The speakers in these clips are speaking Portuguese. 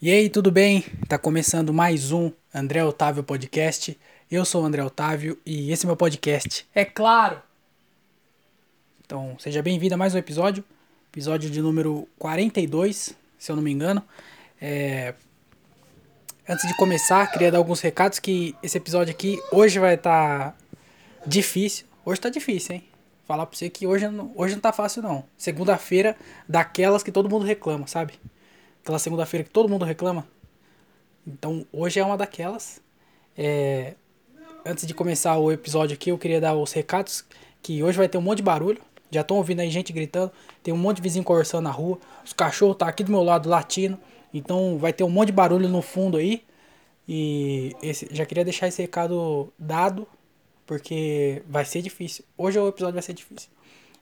E aí, tudo bem? Tá começando mais um André Otávio Podcast. Eu sou o André Otávio e esse é meu podcast. É claro! Então, seja bem-vindo a mais um episódio, episódio de número 42, se eu não me engano. É... Antes de começar, queria dar alguns recados que esse episódio aqui hoje vai estar tá difícil. Hoje tá difícil, hein? Falar pra você que hoje não, hoje não tá fácil, não. Segunda-feira, daquelas que todo mundo reclama, sabe? Aquela segunda-feira que todo mundo reclama. Então, hoje é uma daquelas. É... Antes de começar o episódio aqui, eu queria dar os recados. Que hoje vai ter um monte de barulho. Já estão ouvindo aí gente gritando. Tem um monte de vizinho conversando na rua. Os cachorros tá aqui do meu lado latindo. Então vai ter um monte de barulho no fundo aí. E esse, já queria deixar esse recado dado porque vai ser difícil. Hoje o episódio vai ser difícil.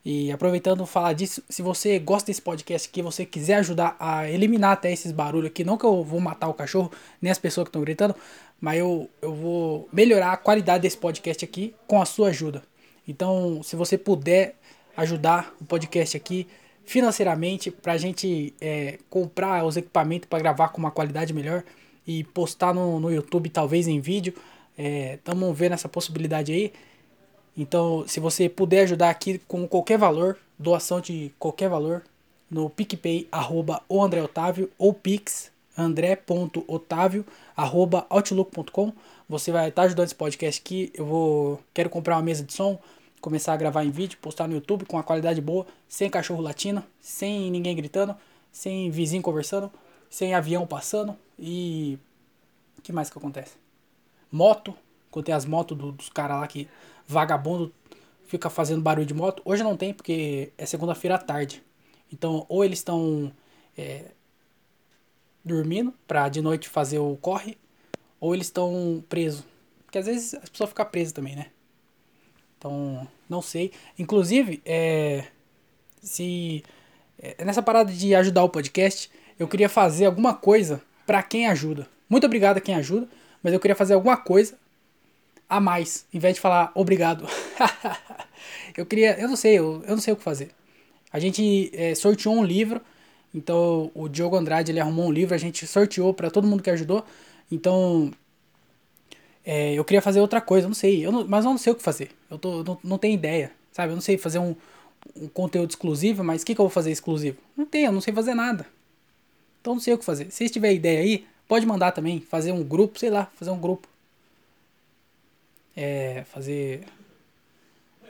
E aproveitando falar disso, se você gosta desse podcast aqui, você quiser ajudar a eliminar até esses barulhos aqui, não que eu vou matar o cachorro, nem as pessoas que estão gritando, mas eu, eu vou melhorar a qualidade desse podcast aqui com a sua ajuda. Então, se você puder ajudar o podcast aqui financeiramente para a gente é, comprar os equipamentos para gravar com uma qualidade melhor e postar no, no YouTube, talvez em vídeo, Estamos é, vendo essa possibilidade aí. Então, se você puder ajudar aqui com qualquer valor, doação de qualquer valor, no PicPay, arroba o André Otávio, ou Pix, andré.otávio, arroba outlook.com. Você vai estar ajudando esse podcast aqui. Eu vou quero comprar uma mesa de som, começar a gravar em vídeo, postar no YouTube com a qualidade boa, sem cachorro latino, sem ninguém gritando, sem vizinho conversando, sem avião passando e o que mais que acontece? moto, quando tem as motos do, dos caras lá que vagabundo fica fazendo barulho de moto. Hoje não tem, porque é segunda-feira à tarde. Então, ou eles estão é, dormindo pra de noite fazer o corre, ou eles estão presos. Porque às vezes as pessoas ficam presas também, né? Então, não sei. Inclusive, é, se é, nessa parada de ajudar o podcast, eu queria fazer alguma coisa para quem ajuda. Muito obrigado a quem ajuda mas eu queria fazer alguma coisa a mais, em vez de falar obrigado. eu queria, eu não sei, eu, eu não sei o que fazer. A gente é, sorteou um livro, então o Diogo Andrade ele arrumou um livro, a gente sorteou para todo mundo que ajudou. Então é, eu queria fazer outra coisa, não sei, eu não, mas eu não sei o que fazer. Eu tô, não, não tenho ideia, sabe? Eu não sei fazer um, um conteúdo exclusivo, mas o que, que eu vou fazer exclusivo? Não tenho, eu não sei fazer nada. Então não sei o que fazer. Se tiver ideia aí, Pode mandar também, fazer um grupo, sei lá, fazer um grupo. É, fazer.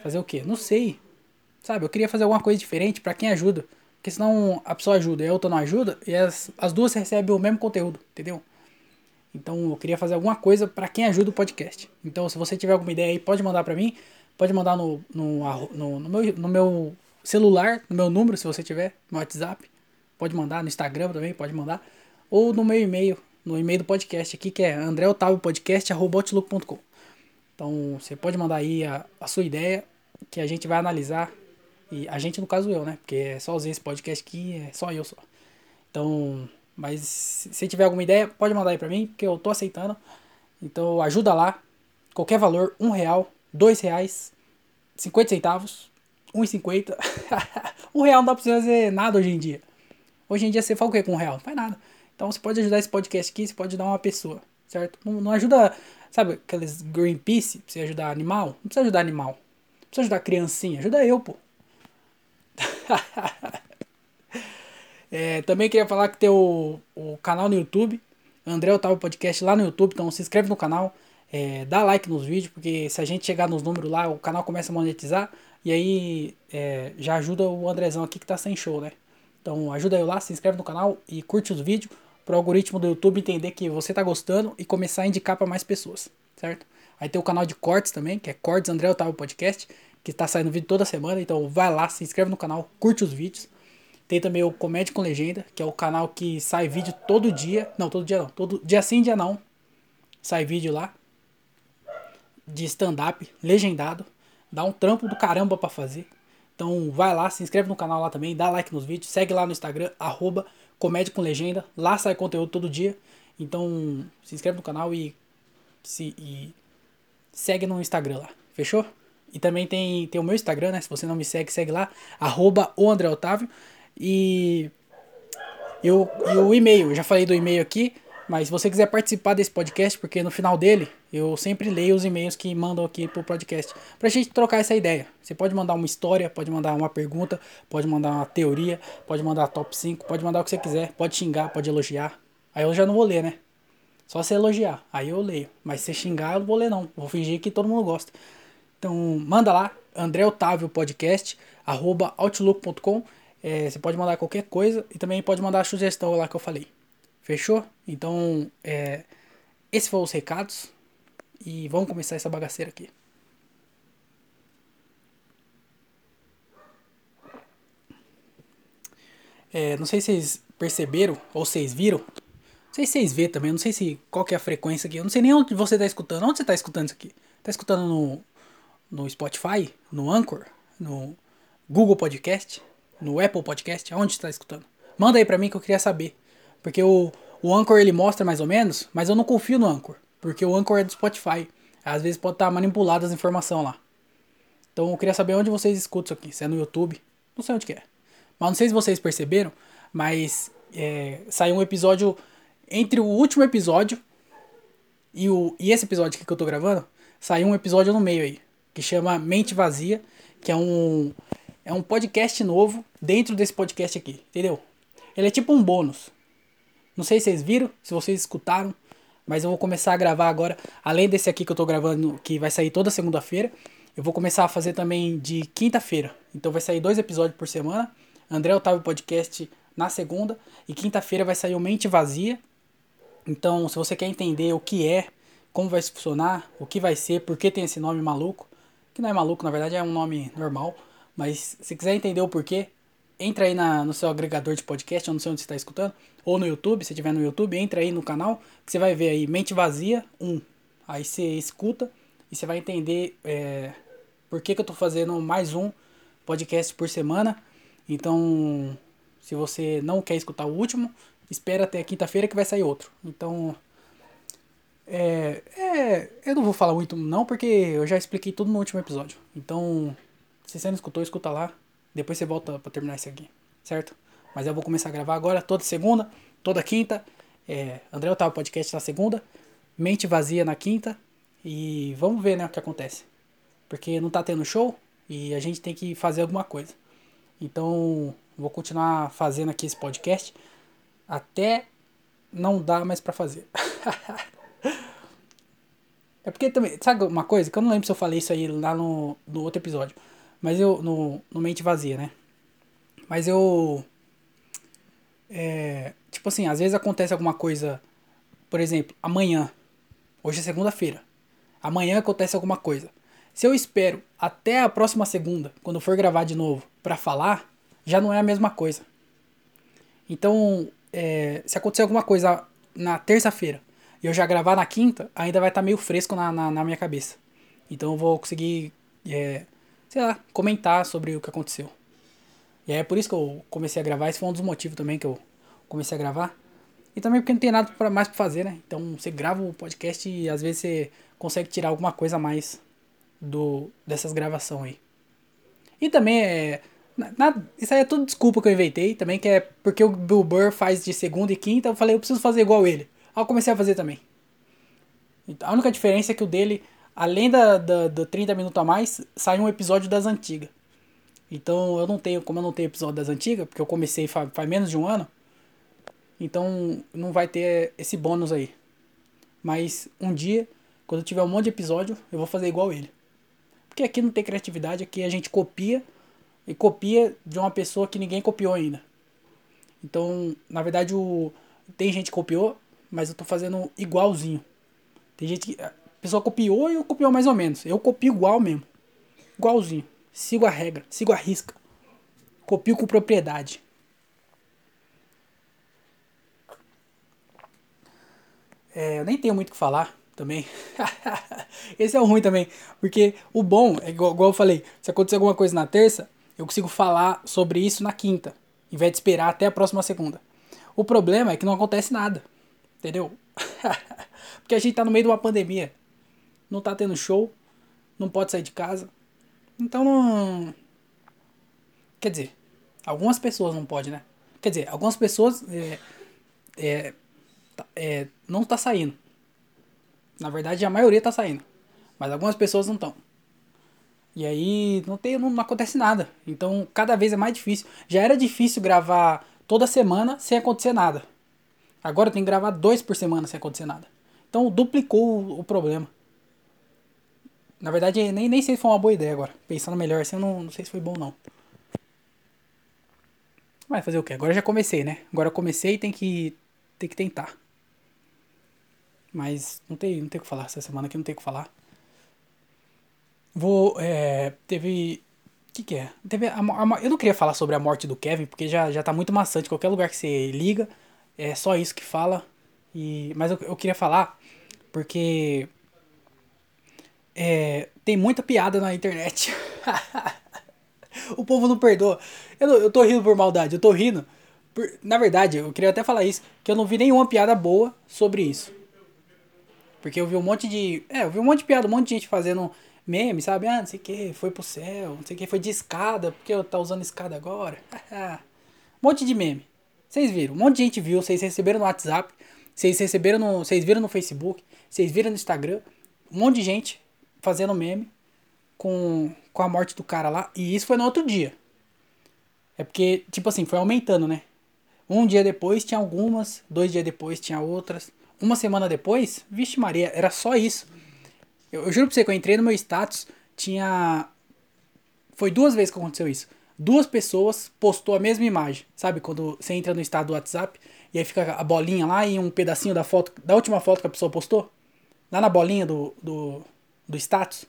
Fazer o quê? Não sei. Sabe, eu queria fazer alguma coisa diferente para quem ajuda. Porque senão a pessoa ajuda e a outra não ajuda, e as, as duas recebem o mesmo conteúdo, entendeu? Então eu queria fazer alguma coisa para quem ajuda o podcast. Então se você tiver alguma ideia aí, pode mandar para mim. Pode mandar no, no, no, no, meu, no meu celular, no meu número, se você tiver, no WhatsApp. Pode mandar, no Instagram também, pode mandar. Ou no meu e-mail, no e-mail do podcast aqui, que é andreotaviopodcast.com. Então você pode mandar aí a, a sua ideia, que a gente vai analisar. E a gente, no caso, eu, né? Porque é só esse podcast aqui, é só eu só. Então, mas se tiver alguma ideia, pode mandar aí pra mim, porque eu tô aceitando. Então ajuda lá. Qualquer valor, um real, dois reais, cinquenta centavos, um e cinquenta. um real não dá pra você fazer nada hoje em dia. Hoje em dia você fala o que com um real? Não faz nada. Então você pode ajudar esse podcast aqui, você pode ajudar uma pessoa, certo? Não, não ajuda, sabe, aqueles Greenpeace, você ajudar animal? Não precisa ajudar animal. Precisa ajudar criancinha, ajuda eu, pô. é, também queria falar que tem o, o canal no YouTube, André Otávio Podcast lá no YouTube, então se inscreve no canal, é, dá like nos vídeos, porque se a gente chegar nos números lá, o canal começa a monetizar, e aí é, já ajuda o Andrezão aqui que tá sem show, né? Então ajuda eu lá, se inscreve no canal e curte os vídeos para o algoritmo do YouTube entender que você está gostando e começar a indicar para mais pessoas, certo? Aí tem o canal de cortes também, que é Cortes André Otávio Podcast, que está saindo vídeo toda semana, então vai lá, se inscreve no canal, curte os vídeos. Tem também o Comédia com Legenda, que é o canal que sai vídeo todo dia, não, todo dia não, todo dia sim, dia não. Sai vídeo lá de stand-up legendado, dá um trampo do caramba para fazer. Então vai lá, se inscreve no canal lá também, dá like nos vídeos, segue lá no Instagram, arroba Comédia com Legenda. Lá sai conteúdo todo dia. Então, se inscreve no canal e, se, e segue no Instagram lá. Fechou? E também tem, tem o meu Instagram, né? Se você não me segue, segue lá. Arroba o André Otávio. E E o, e o e-mail, eu já falei do e-mail aqui, mas se você quiser participar desse podcast, porque no final dele eu sempre leio os e-mails que mandam aqui pro podcast, pra gente trocar essa ideia. Você pode mandar uma história, pode mandar uma pergunta, pode mandar uma teoria, pode mandar top 5, pode mandar o que você quiser, pode xingar, pode elogiar. Aí eu já não vou ler, né? Só se elogiar, aí eu leio. Mas se xingar, eu não vou ler não. Vou fingir que todo mundo gosta. Então, manda lá, André Otávio Podcast, arroba outlook.com. É, você pode mandar qualquer coisa e também pode mandar a sugestão lá que eu falei. Fechou? Então, é, esses foram os recados. E vamos começar essa bagaceira aqui. É, não sei se vocês perceberam ou vocês viram. Não sei se vocês vê também. Não sei se qual que é a frequência aqui. Eu não sei nem onde você está escutando. Onde você está escutando isso aqui? Está escutando no, no Spotify? No Anchor? No Google Podcast? No Apple Podcast? Aonde está escutando? Manda aí pra mim que eu queria saber. Porque o, o Anchor ele mostra mais ou menos, mas eu não confio no Anchor. Porque o Anchor é do Spotify. Às vezes pode estar manipulado as informações lá. Então eu queria saber onde vocês escutam isso aqui. Se é no YouTube. Não sei onde que é. Mas não sei se vocês perceberam. Mas é, saiu um episódio. Entre o último episódio e, o, e esse episódio que eu tô gravando. Saiu um episódio no meio aí. Que chama Mente Vazia. Que é um. É um podcast novo dentro desse podcast aqui. Entendeu? Ele é tipo um bônus. Não sei se vocês viram, se vocês escutaram, mas eu vou começar a gravar agora, além desse aqui que eu tô gravando, que vai sair toda segunda-feira, eu vou começar a fazer também de quinta-feira. Então vai sair dois episódios por semana. André Otávio Podcast na segunda e quinta-feira vai sair o Mente Vazia. Então, se você quer entender o que é, como vai funcionar, o que vai ser, por que tem esse nome maluco, que não é maluco, na verdade é um nome normal, mas se quiser entender o porquê, entra aí na, no seu agregador de podcast, eu não sei onde você está escutando, ou no YouTube, se tiver no YouTube, entra aí no canal, que você vai ver aí Mente Vazia 1. Aí você escuta e você vai entender é, por que, que eu estou fazendo mais um podcast por semana. Então, se você não quer escutar o último, espera até quinta-feira que vai sair outro. Então, é, é, eu não vou falar muito não, porque eu já expliquei tudo no último episódio. Então, se você não escutou, escuta lá. Depois você volta para terminar isso aqui, certo? Mas eu vou começar a gravar agora, toda segunda, toda quinta. É, André Otávio Podcast na segunda, Mente Vazia na quinta. E vamos ver né, o que acontece. Porque não tá tendo show e a gente tem que fazer alguma coisa. Então, vou continuar fazendo aqui esse podcast até não dar mais para fazer. é porque também, sabe uma coisa? Que eu não lembro se eu falei isso aí lá no, no outro episódio. Mas eu. No, no Mente Vazia, né? Mas eu. É, tipo assim, às vezes acontece alguma coisa. Por exemplo, amanhã. Hoje é segunda-feira. Amanhã acontece alguma coisa. Se eu espero até a próxima segunda, quando for gravar de novo, para falar, já não é a mesma coisa. Então, é, se acontecer alguma coisa na terça-feira e eu já gravar na quinta, ainda vai estar tá meio fresco na, na, na, minha cabeça. Então eu vou conseguir é, sei lá, comentar sobre o que aconteceu. E aí é por isso que eu comecei a gravar, esse foi um dos motivos também que eu comecei a gravar. E também porque não tem nada pra, mais pra fazer, né? Então você grava o podcast e às vezes você consegue tirar alguma coisa a mais do, dessas gravações aí. E também é. Na, isso aí é tudo desculpa que eu inventei também, que é porque o Bill Burr faz de segunda e quinta, eu falei, eu preciso fazer igual ele. Aí eu comecei a fazer também. Então, a única diferença é que o dele além da, da, do 30 minutos a mais, sai um episódio das antigas. Então eu não tenho, como eu não tenho episódio das antigas, porque eu comecei faz, faz menos de um ano, então não vai ter esse bônus aí. Mas um dia, quando eu tiver um monte de episódio, eu vou fazer igual ele. Porque aqui não tem criatividade, aqui a gente copia e copia de uma pessoa que ninguém copiou ainda. Então, na verdade, o tem gente que copiou, mas eu tô fazendo igualzinho. Tem gente que pessoa copiou e eu copiou mais ou menos. Eu copio igual mesmo. Igualzinho. Sigo a regra, sigo a risca. Copio com propriedade. É, eu nem tenho muito o que falar também. Esse é o ruim também. Porque o bom, é igual, igual eu falei, se acontecer alguma coisa na terça, eu consigo falar sobre isso na quinta. Em vez de esperar até a próxima segunda. O problema é que não acontece nada. Entendeu? Porque a gente tá no meio de uma pandemia não tá tendo show, não pode sair de casa. Então não. Quer dizer, algumas pessoas não podem, né? Quer dizer, algumas pessoas é, é, é, não tá saindo. Na verdade, a maioria tá saindo. Mas algumas pessoas não estão. E aí não, tem, não, não acontece nada. Então cada vez é mais difícil. Já era difícil gravar toda semana sem acontecer nada. Agora tem que gravar dois por semana sem acontecer nada. Então duplicou o, o problema. Na verdade, nem, nem sei se foi uma boa ideia agora. Pensando melhor assim, eu não, não sei se foi bom não. Vai fazer o quê? Agora já comecei, né? Agora eu comecei e tem que, tem que tentar. Mas não tem, não tem o que falar. Essa semana aqui não tem o que falar. Vou. É, teve. O que, que é? Teve a, a, eu não queria falar sobre a morte do Kevin, porque já, já tá muito maçante. Qualquer lugar que você liga, é só isso que fala. E, mas eu, eu queria falar porque. É, tem muita piada na internet. o povo não perdoa. Eu, eu tô rindo por maldade, eu tô rindo. Por, na verdade, eu queria até falar isso, que eu não vi nenhuma piada boa sobre isso. Porque eu vi um monte de. É, eu vi um monte de piada, um monte de gente fazendo meme, sabe? Ah, não sei o que, foi pro céu, não sei o que, foi de escada, porque eu tá usando escada agora. um monte de meme. Vocês viram, um monte de gente viu, vocês receberam no WhatsApp, vocês receberam no. Vocês viram no Facebook, vocês viram no Instagram. Um monte de gente fazendo meme com, com a morte do cara lá. E isso foi no outro dia. É porque, tipo assim, foi aumentando, né? Um dia depois tinha algumas, dois dias depois tinha outras. Uma semana depois, vixe Maria, era só isso. Eu, eu juro pra você que eu entrei no meu status, tinha. Foi duas vezes que aconteceu isso. Duas pessoas postou a mesma imagem. Sabe quando você entra no estado do WhatsApp e aí fica a bolinha lá e um pedacinho da foto, da última foto que a pessoa postou? Lá na bolinha do, do, do status.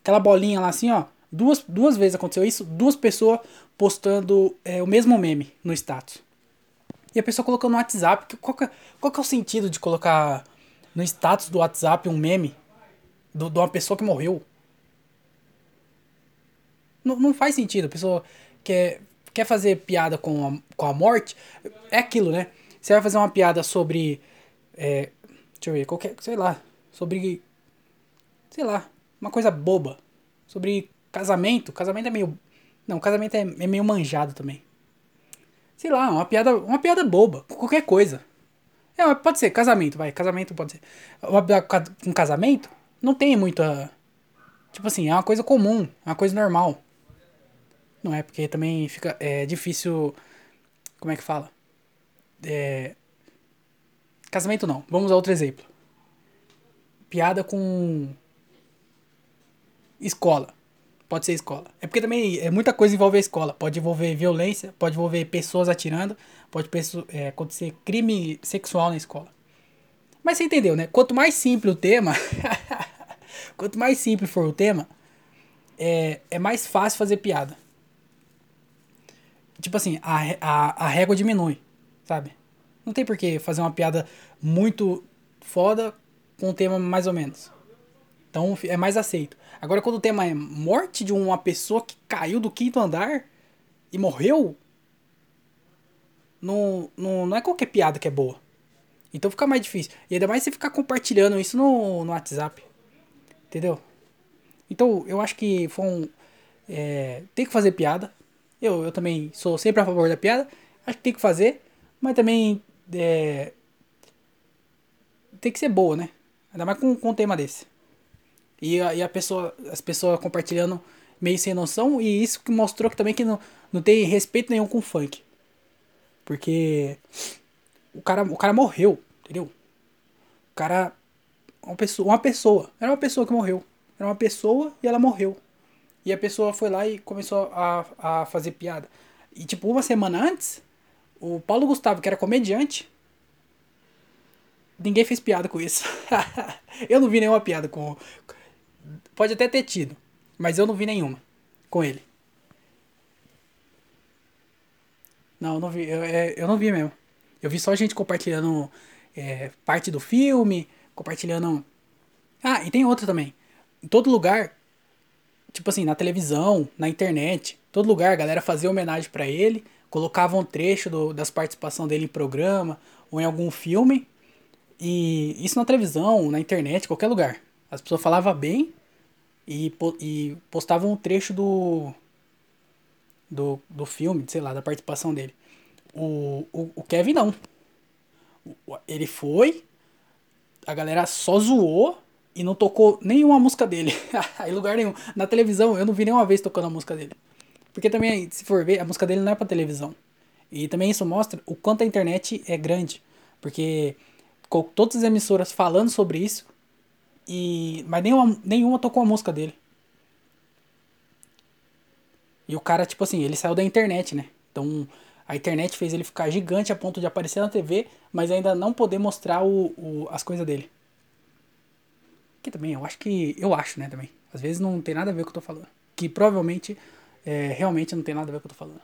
Aquela bolinha lá assim, ó. Duas, duas vezes aconteceu isso, duas pessoas postando é, o mesmo meme no status. E a pessoa colocou no WhatsApp. Qual que, qual que é o sentido de colocar no status do WhatsApp um meme do, de uma pessoa que morreu? Não, não faz sentido. A pessoa quer, quer fazer piada com a, com a morte. É aquilo, né? Você vai fazer uma piada sobre. É, deixa eu ver, qualquer. Sei lá. Sobre. Sei lá. Uma coisa boba. Sobre casamento. Casamento é meio. Não, casamento é, é meio manjado também. Sei lá, uma piada, uma piada boba. Qualquer coisa. É, pode ser, casamento, vai. Casamento pode ser. Um casamento não tem muita. Tipo assim, é uma coisa comum, é uma coisa normal. Não é? Porque também fica. É difícil. Como é que fala? É, casamento não. Vamos a outro exemplo. Piada com escola. Pode ser escola. É porque também é muita coisa envolve a escola. Pode envolver violência, pode envolver pessoas atirando, pode é, acontecer crime sexual na escola. Mas você entendeu, né? Quanto mais simples o tema, quanto mais simples for o tema, é, é mais fácil fazer piada. Tipo assim, a, a, a régua diminui, sabe? Não tem por que fazer uma piada muito foda com um tema mais ou menos. Então é mais aceito. Agora, quando o tema é morte de uma pessoa que caiu do quinto andar e morreu, não, não, não é qualquer piada que é boa. Então fica mais difícil. E ainda mais você ficar compartilhando isso no, no WhatsApp. Entendeu? Então eu acho que foi um. É, tem que fazer piada. Eu, eu também sou sempre a favor da piada. Acho que tem que fazer. Mas também. É, tem que ser boa, né? Ainda mais com, com um tema desse. E a, e a pessoa, as pessoas compartilhando meio sem noção. E isso que mostrou que também que não, não tem respeito nenhum com o funk. Porque o cara, o cara morreu, entendeu? O cara. Uma pessoa, uma pessoa. Era uma pessoa que morreu. Era uma pessoa e ela morreu. E a pessoa foi lá e começou a, a fazer piada. E tipo, uma semana antes, o Paulo Gustavo, que era comediante, ninguém fez piada com isso. eu não vi nenhuma piada com, Pode até ter tido, mas eu não vi nenhuma com ele. Não, eu não vi, eu, é, eu não vi mesmo. Eu vi só gente compartilhando é, parte do filme, compartilhando. Ah, e tem outra também. Em todo lugar, tipo assim, na televisão, na internet, todo lugar a galera fazia homenagem para ele, colocava um trecho do, das participações dele em programa ou em algum filme. E isso na televisão, na internet, qualquer lugar. As pessoas falavam bem e, e postavam um trecho do, do, do filme, sei lá, da participação dele. O, o, o Kevin não. Ele foi, a galera só zoou e não tocou nenhuma música dele. em lugar nenhum. Na televisão, eu não vi nenhuma vez tocando a música dele. Porque também, se for ver, a música dele não é pra televisão. E também isso mostra o quanto a internet é grande. Porque com todas as emissoras falando sobre isso, e mas nenhuma, nenhuma tocou a música dele. E o cara, tipo assim, ele saiu da internet, né? Então a internet fez ele ficar gigante a ponto de aparecer na TV, mas ainda não poder mostrar o, o, as coisas dele. Que também, eu acho que. Eu acho, né, também. Às vezes não tem nada a ver com o que eu tô falando. Que provavelmente é, realmente não tem nada a ver com o que eu tô falando.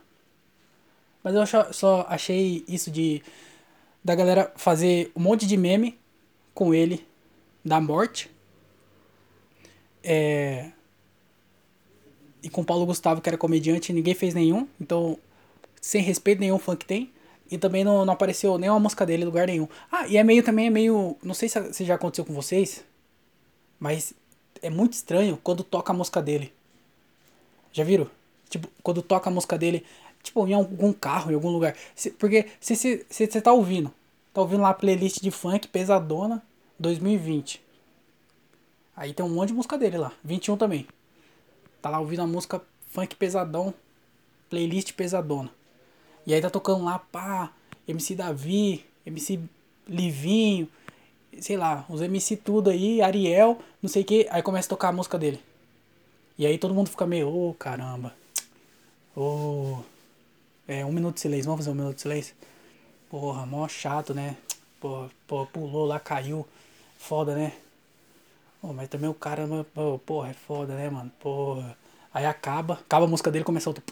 Mas eu só achei isso de. Da galera fazer um monte de meme com ele da morte. É, e com Paulo Gustavo, que era comediante, ninguém fez nenhum. Então sem respeito nenhum que tem. E também não, não apareceu nenhuma música dele em lugar nenhum. Ah, e é meio também, é meio. Não sei se, já aconteceu com vocês. Mas é muito estranho quando toca a música dele. Já viram? Tipo, quando toca a música dele, tipo, em algum carro, em algum lugar. Porque se você se, se, tá ouvindo, tá ouvindo lá a playlist de funk pesadona 2020. Aí tem um monte de música dele lá. 21 também. Tá lá ouvindo a música funk pesadão playlist pesadona. E aí tá tocando lá, pá, MC Davi, MC Livinho, sei lá, os MC tudo aí, Ariel, não sei o que, aí começa a tocar a música dele. E aí todo mundo fica meio, ô oh, caramba, ô. Oh. É, um minuto de silêncio, vamos fazer um minuto de silêncio? Porra, mó chato, né? Pô, pô, pulou lá, caiu. Foda, né? Pô, mas também o cara, porra, é foda, né, mano? Porra. Aí acaba, acaba a música dele, começa outro.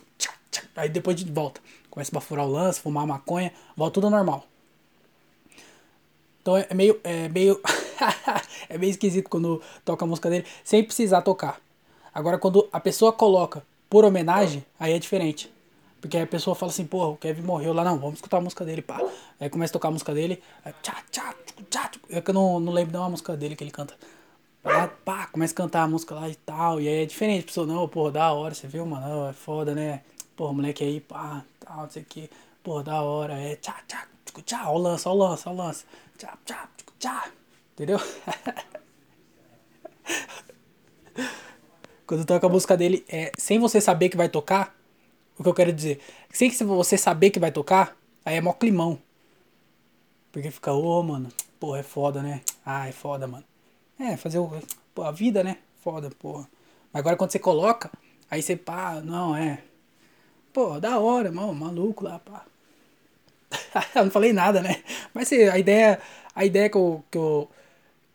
Aí depois de volta. Começa a bafurar o lance, fumar maconha, volta tudo normal. Então é meio. É meio. é meio esquisito quando toca a música dele sem precisar tocar. Agora quando a pessoa coloca por homenagem, aí é diferente. Porque aí a pessoa fala assim, porra, o Kevin morreu lá, não, vamos escutar a música dele, pá. Aí começa a tocar a música dele, aí, tchá, tchá, tchá, é que eu não, não lembro de uma música dele que ele canta. Aí, pá, começa a cantar a música lá e tal, e aí é diferente, pessoa, não, porra, da hora, você viu, mano, é foda, né? Pô, moleque aí, pá, tal, não sei o que. Pô, da hora, é tchá, tchá, tchá, ó o lance, ó o lance, ó o lance. Tchá, tchá, tchá. Entendeu? Quando toca a música dele, é, sem você saber que vai tocar, o que eu quero dizer, sem que você saber que vai tocar, aí é mó climão. Porque fica, ô, oh, mano, porra, é foda, né? Ah, é foda, mano. É, fazer o. Pô, a vida, né? Foda, porra. Mas agora quando você coloca, aí você pá, não, é. Pô, da hora, mano, maluco lá, pá. eu não falei nada, né? Mas a ideia, a ideia que eu, que eu.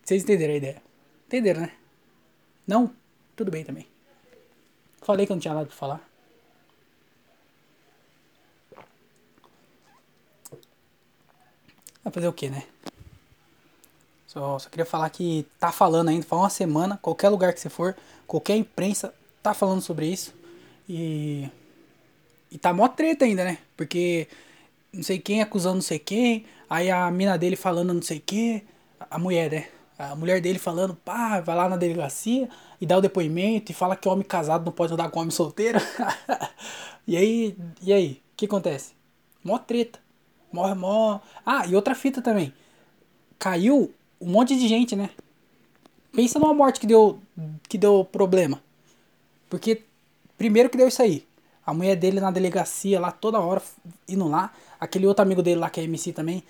Vocês entenderam a ideia? Entenderam, né? Não? Tudo bem também. Falei que eu não tinha nada pra falar. Vai fazer o que, né? Só, só queria falar que tá falando ainda, faz uma semana, qualquer lugar que você for, qualquer imprensa tá falando sobre isso. E e tá mó treta ainda, né? Porque não sei quem acusando não sei quem, aí a mina dele falando não sei o que, a mulher, né? A mulher dele falando, pá, vai lá na delegacia e dá o depoimento e fala que homem casado não pode andar com homem solteiro. e aí, e aí, o que acontece? Mó treta. Morre mó. Ah, e outra fita também. Caiu um monte de gente, né? Pensa numa morte que deu que deu problema. Porque primeiro que deu isso aí. A mulher dele na delegacia lá toda hora indo lá. Aquele outro amigo dele lá que é MC também.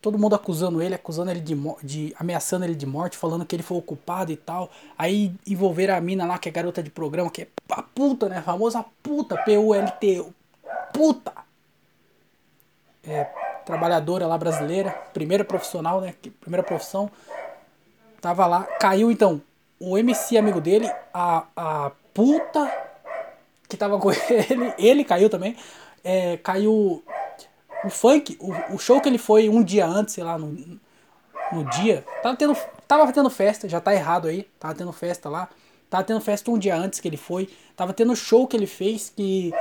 Todo mundo acusando ele, acusando ele de, de ameaçando ele de morte, falando que ele foi o culpado e tal. Aí envolveram a mina lá, que é garota de programa, que é a puta, né? A famosa puta, P-U-L-T. Puta! É, trabalhadora lá brasileira, primeira profissional, né? Primeira profissão. Tava lá, caiu então o MC amigo dele, a, a puta que tava com ele, ele caiu também. É, caiu o funk, o, o show que ele foi um dia antes, sei lá, no, no dia. Tava tendo, tava tendo festa, já tá errado aí. Tava tendo festa lá. Tava tendo festa um dia antes que ele foi. Tava tendo show que ele fez que.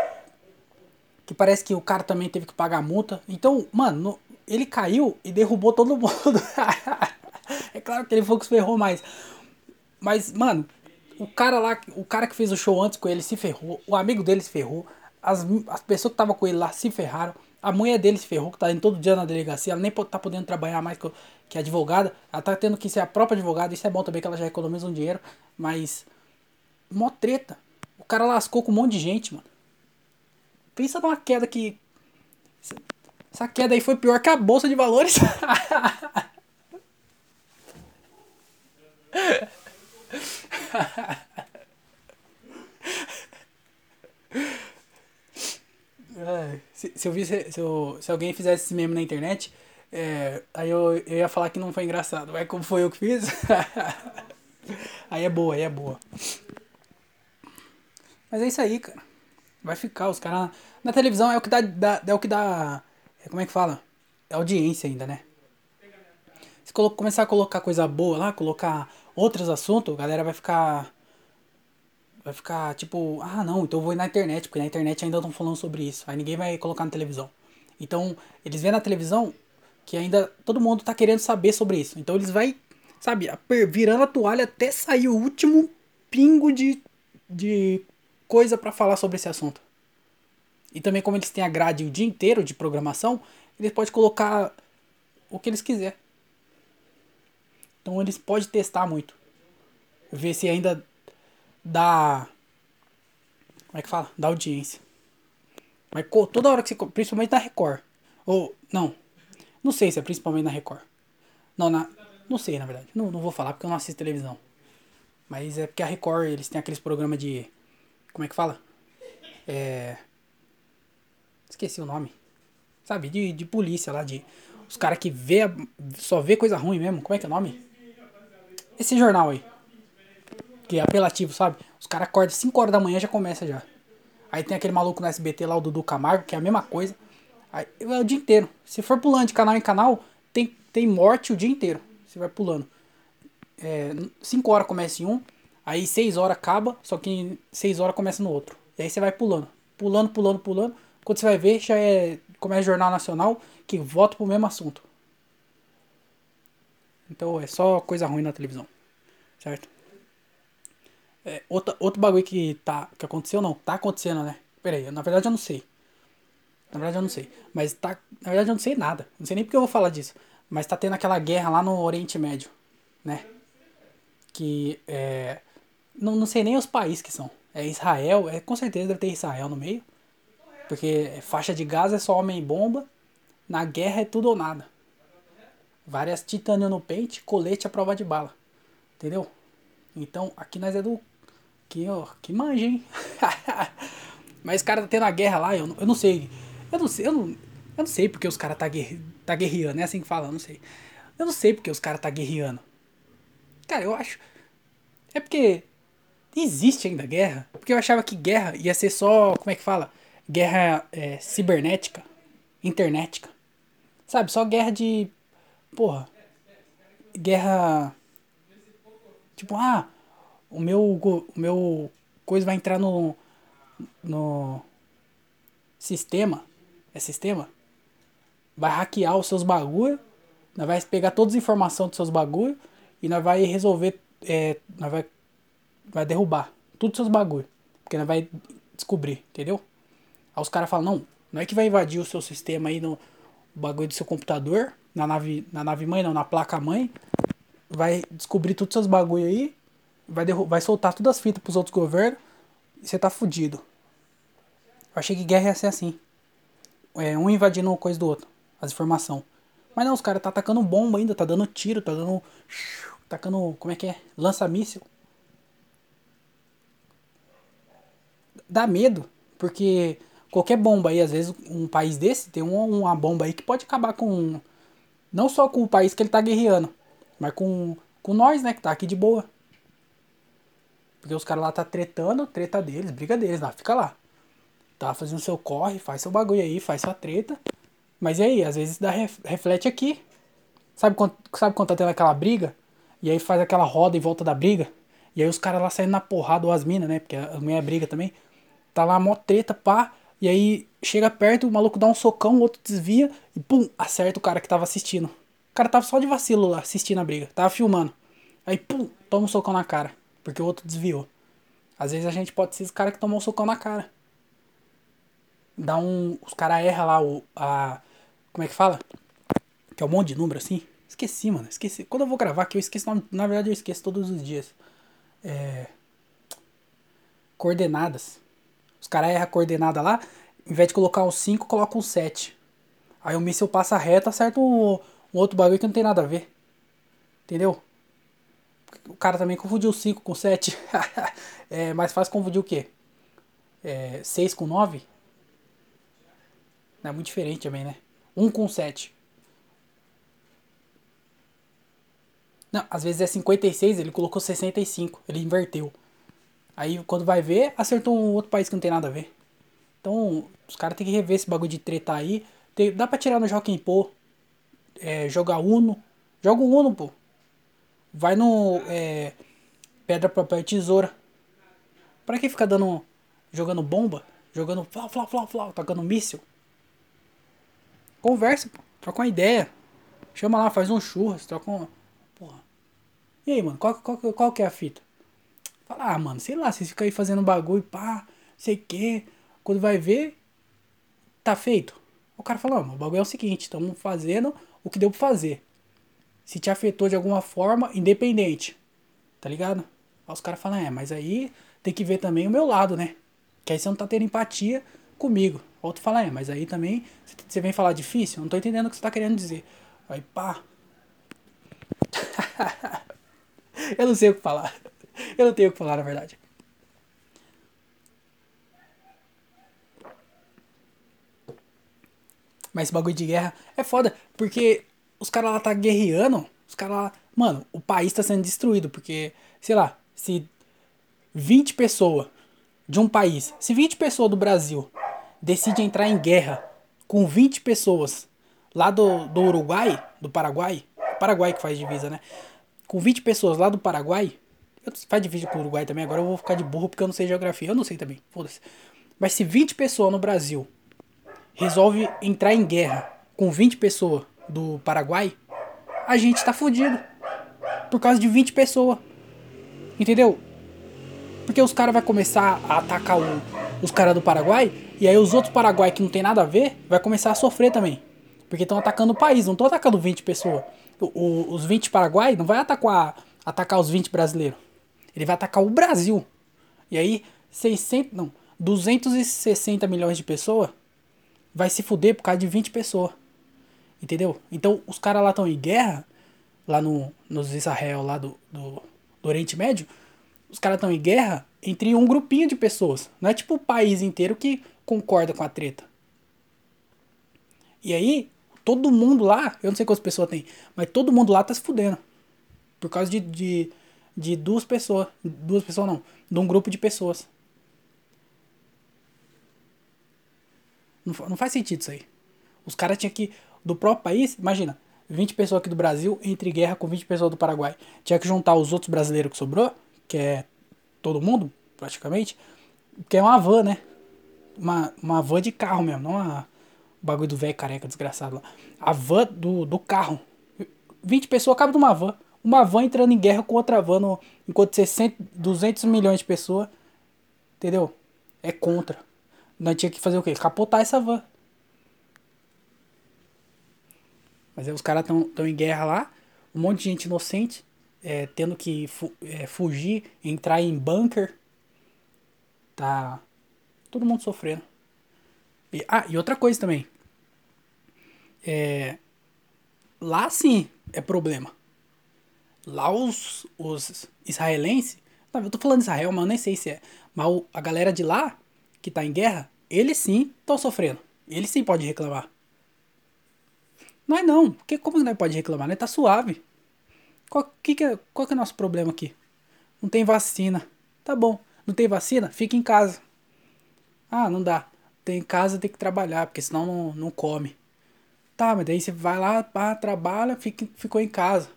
Que parece que o cara também teve que pagar a multa. Então, mano, no, ele caiu e derrubou todo mundo. é claro que ele foi que se ferrou mais. Mas, mano, o cara lá, o cara que fez o show antes com ele se ferrou, o amigo dele se ferrou, as, as pessoas que estavam com ele lá se ferraram. a mulher dele se ferrou, que tá indo todo dia na delegacia, ela nem tá podendo trabalhar mais que, que advogada. Ela tá tendo que ser a própria advogada, isso é bom também que ela já economiza um dinheiro, mas. Mó treta. O cara lascou com um monte de gente, mano. Pensa numa queda que. Essa queda aí foi pior que a bolsa de valores. se, se, eu visse, se, eu, se alguém fizesse esse meme na internet, é, aí eu, eu ia falar que não foi engraçado. Mas como foi eu que fiz, aí é boa, aí é boa. Mas é isso aí, cara. Vai ficar, os caras. Na televisão é o que dá, dá, é o que dá. É, como é que fala? É audiência ainda, né? Se começar a colocar coisa boa lá, colocar outros assuntos, a galera vai ficar vai ficar tipo, ah não, então eu vou ir na internet, porque na internet ainda estão falando sobre isso. Aí ninguém vai colocar na televisão. Então, eles vêem na televisão que ainda todo mundo tá querendo saber sobre isso. Então eles vai, sabe, virando a toalha até sair o último pingo de, de coisa para falar sobre esse assunto. E também como eles têm a grade o dia inteiro de programação, eles podem colocar o que eles quiser. Então eles podem testar muito. Ver se ainda da. Como é que fala? Da audiência. Mas toda hora que você. Principalmente na Record. Ou. Não. Não sei se é principalmente na Record. Não, na. Não sei, na verdade. Não, não vou falar porque eu não assisto televisão. Mas é porque a Record, eles têm aqueles programas de. Como é que fala? É. Esqueci o nome. Sabe? De, de polícia lá, de. Os caras que vê. Só vê coisa ruim mesmo. Como é que é o nome? Esse jornal aí que é apelativo, sabe? Os caras acordam 5 horas da manhã já começa já. Aí tem aquele maluco no SBT lá, o Dudu Camargo, que é a mesma coisa. Aí, é o dia inteiro. Se for pulando de canal em canal, tem, tem morte o dia inteiro. Você vai pulando. 5 é, horas começa em um, aí 6 horas acaba, só que 6 horas começa no outro. E aí você vai pulando. Pulando, pulando, pulando. Quando você vai ver, já é. Começa Jornal Nacional que volta pro mesmo assunto. Então é só coisa ruim na televisão. Certo? É, outro, outro bagulho que, tá, que aconteceu, não, tá acontecendo, né? Pera aí, na verdade eu não sei. Na verdade eu não sei. Mas tá. Na verdade eu não sei nada. Não sei nem porque eu vou falar disso. Mas tá tendo aquela guerra lá no Oriente Médio, né? Que é. Não, não sei nem os países que são. É Israel, é, com certeza deve ter Israel no meio. Porque faixa de gás é só homem e bomba. Na guerra é tudo ou nada. Várias titânio no pente, colete à prova de bala. Entendeu? Então aqui nós é do que, ó, que manja, hein? Mas os caras tá tendo a guerra lá, eu, eu não sei. Eu não sei, eu não, eu não sei porque os caras tá, guerre, tá guerreando, é assim que fala, eu não sei. Eu não sei porque os caras tá guerreando. Cara, eu acho. É porque existe ainda guerra. Porque eu achava que guerra ia ser só. Como é que fala? Guerra é, cibernética. Internetica. Sabe? Só guerra de. Porra. Guerra. Tipo, ah, o meu, o meu coisa vai entrar no, no sistema, é sistema, vai hackear os seus bagulho, nós vai pegar todas as informações dos seus bagulho e nós vai resolver, é, nós vai, vai derrubar todos os seus bagulho, porque nós vai descobrir, entendeu? Aí os caras falam, não, não é que vai invadir o seu sistema aí no bagulho do seu computador, na nave, na nave mãe não, na placa mãe, vai descobrir todos os seus bagulho aí vai, vai soltar todas as fitas pros outros governos e você tá fudido. Eu achei que guerra ia ser assim. É, um invadindo uma coisa do outro, as informações. Mas não, os caras tá atacando bomba ainda, tá dando tiro, tá dando. Tacando. Como é que é? Lança-míssil. Dá medo, porque qualquer bomba aí, às vezes um país desse tem uma, uma bomba aí que pode acabar com. Não só com o país que ele tá guerreando, mas com, com nós, né, que tá aqui de boa. Porque os caras lá tá tretando, treta deles, briga deles, lá, fica lá. Tá fazendo seu corre, faz seu bagulho aí, faz sua treta. Mas e aí, às vezes dá reflete aqui. Sabe quando, sabe quando tá tendo aquela briga? E aí faz aquela roda em volta da briga. E aí os caras lá saindo na porrada, ou as minas, né? Porque a mulher briga também. Tá lá mó treta, pá. E aí chega perto, o maluco dá um socão, o outro desvia e pum, acerta o cara que tava assistindo. O cara tava só de vacilo lá, assistindo a briga. Tava filmando. Aí pum, toma um socão na cara. Porque o outro desviou. Às vezes a gente pode ser esse cara que tomou um socão na cara. dá um. Os caras erram lá o. A, como é que fala? Que é um monte de número assim. Esqueci, mano. Esqueci. Quando eu vou gravar aqui, eu esqueço. Na, verdade, eu esqueço todos os dias. É. Coordenadas. Os caras erram a coordenada lá. Em vez de colocar um 5, coloca um 7. Aí o míssil passa reto, acerta um, um outro bagulho que não tem nada a ver. Entendeu? O cara também confundiu 5 com 7. é mais fácil confundir o quê? É, 6 com 9? É muito diferente também, né? 1 com 7. Não, às vezes é 56, ele colocou 65, ele inverteu. Aí quando vai ver, acertou um outro país que não tem nada a ver. Então, os caras tem que rever esse bagulho de treta aí. Tem, dá pra tirar no Joaquim Pô, é, jogar Uno. Joga o Uno, pô. Vai no é, Pedra, Papel e Tesoura. Pra que ficar dando. jogando bomba? Jogando flá, flá, flá, flá, tocando míssil? Conversa, pô. Troca uma ideia. Chama lá, faz um churras, troca uma. Porra. E aí, mano, qual, qual, qual que é a fita? Fala, ah, mano, sei lá, vocês ficam aí fazendo bagulho, pá, sei que. Quando vai ver, tá feito. O cara fala, o bagulho é o seguinte, estamos fazendo o que deu pra fazer. Se te afetou de alguma forma, independente. Tá ligado? Aí os caras falam, é, mas aí tem que ver também o meu lado, né? Que aí você não tá tendo empatia comigo. Outro fala, é, mas aí também você vem falar difícil, eu não tô entendendo o que você tá querendo dizer. Aí pá. eu não sei o que falar. Eu não tenho o que falar, na verdade. Mas esse bagulho de guerra é foda, porque os caras lá tá guerreando, os caras lá. Mano, o país tá sendo destruído, porque, sei lá, se 20 pessoas de um país, se 20 pessoas do Brasil decide entrar em guerra com 20 pessoas lá do, do Uruguai, do Paraguai, Paraguai que faz divisa, né? Com 20 pessoas lá do Paraguai, faz divisa com o Uruguai também, agora eu vou ficar de burro porque eu não sei geografia, eu não sei também, foda-se. Mas se 20 pessoas no Brasil resolve entrar em guerra com 20 pessoas do Paraguai, a gente tá fudido. Por causa de 20 pessoas. Entendeu? Porque os caras vão começar a atacar o, os caras do Paraguai, e aí os outros Paraguai que não tem nada a ver, vai começar a sofrer também. Porque estão atacando o país, não estão atacando 20 pessoas. O, o, os 20 Paraguai não vai atacar, atacar os 20 brasileiros. Ele vai atacar o Brasil. E aí, 600, não, 260 milhões de pessoas vai se fuder por causa de 20 pessoas. Entendeu? Então os caras lá estão em guerra, lá no, nos Israel, lá do, do, do Oriente Médio, os caras estão em guerra entre um grupinho de pessoas. Não é tipo o país inteiro que concorda com a treta. E aí, todo mundo lá, eu não sei quantas pessoas tem, mas todo mundo lá tá se fudendo. Por causa de, de, de duas pessoas. Duas pessoas não, de um grupo de pessoas. Não, não faz sentido isso aí. Os caras tinham que. Do próprio país, imagina, 20 pessoas aqui do Brasil entre guerra com 20 pessoas do Paraguai. Tinha que juntar os outros brasileiros que sobrou, que é todo mundo, praticamente, que é uma van, né? Uma, uma van de carro mesmo, não uma bagulho do velho careca desgraçado lá. A van do, do carro. 20 pessoas cabe numa van. Uma van entrando em guerra com outra van, no, enquanto 60, 200 milhões de pessoas, entendeu? É contra. Nós tinha que fazer o quê? Capotar essa van. Mas aí os caras estão em guerra lá, um monte de gente inocente, é, tendo que fu é, fugir, entrar em bunker. Tá todo mundo sofrendo. E, ah, e outra coisa também. É, lá sim é problema. Lá os, os israelenses. Não, eu tô falando Israel, mas eu nem sei se é. Mas a galera de lá, que tá em guerra, eles sim estão sofrendo. Eles sim podem reclamar. Nós não. Porque como nós pode reclamar? Nós tá suave. Qual que, que, é, qual que é o nosso problema aqui? Não tem vacina. Tá bom. Não tem vacina? Fica em casa. Ah, não dá. Tem em casa, tem que trabalhar, porque senão não, não come. Tá, mas daí você vai lá, pá, trabalha, fica, ficou em casa.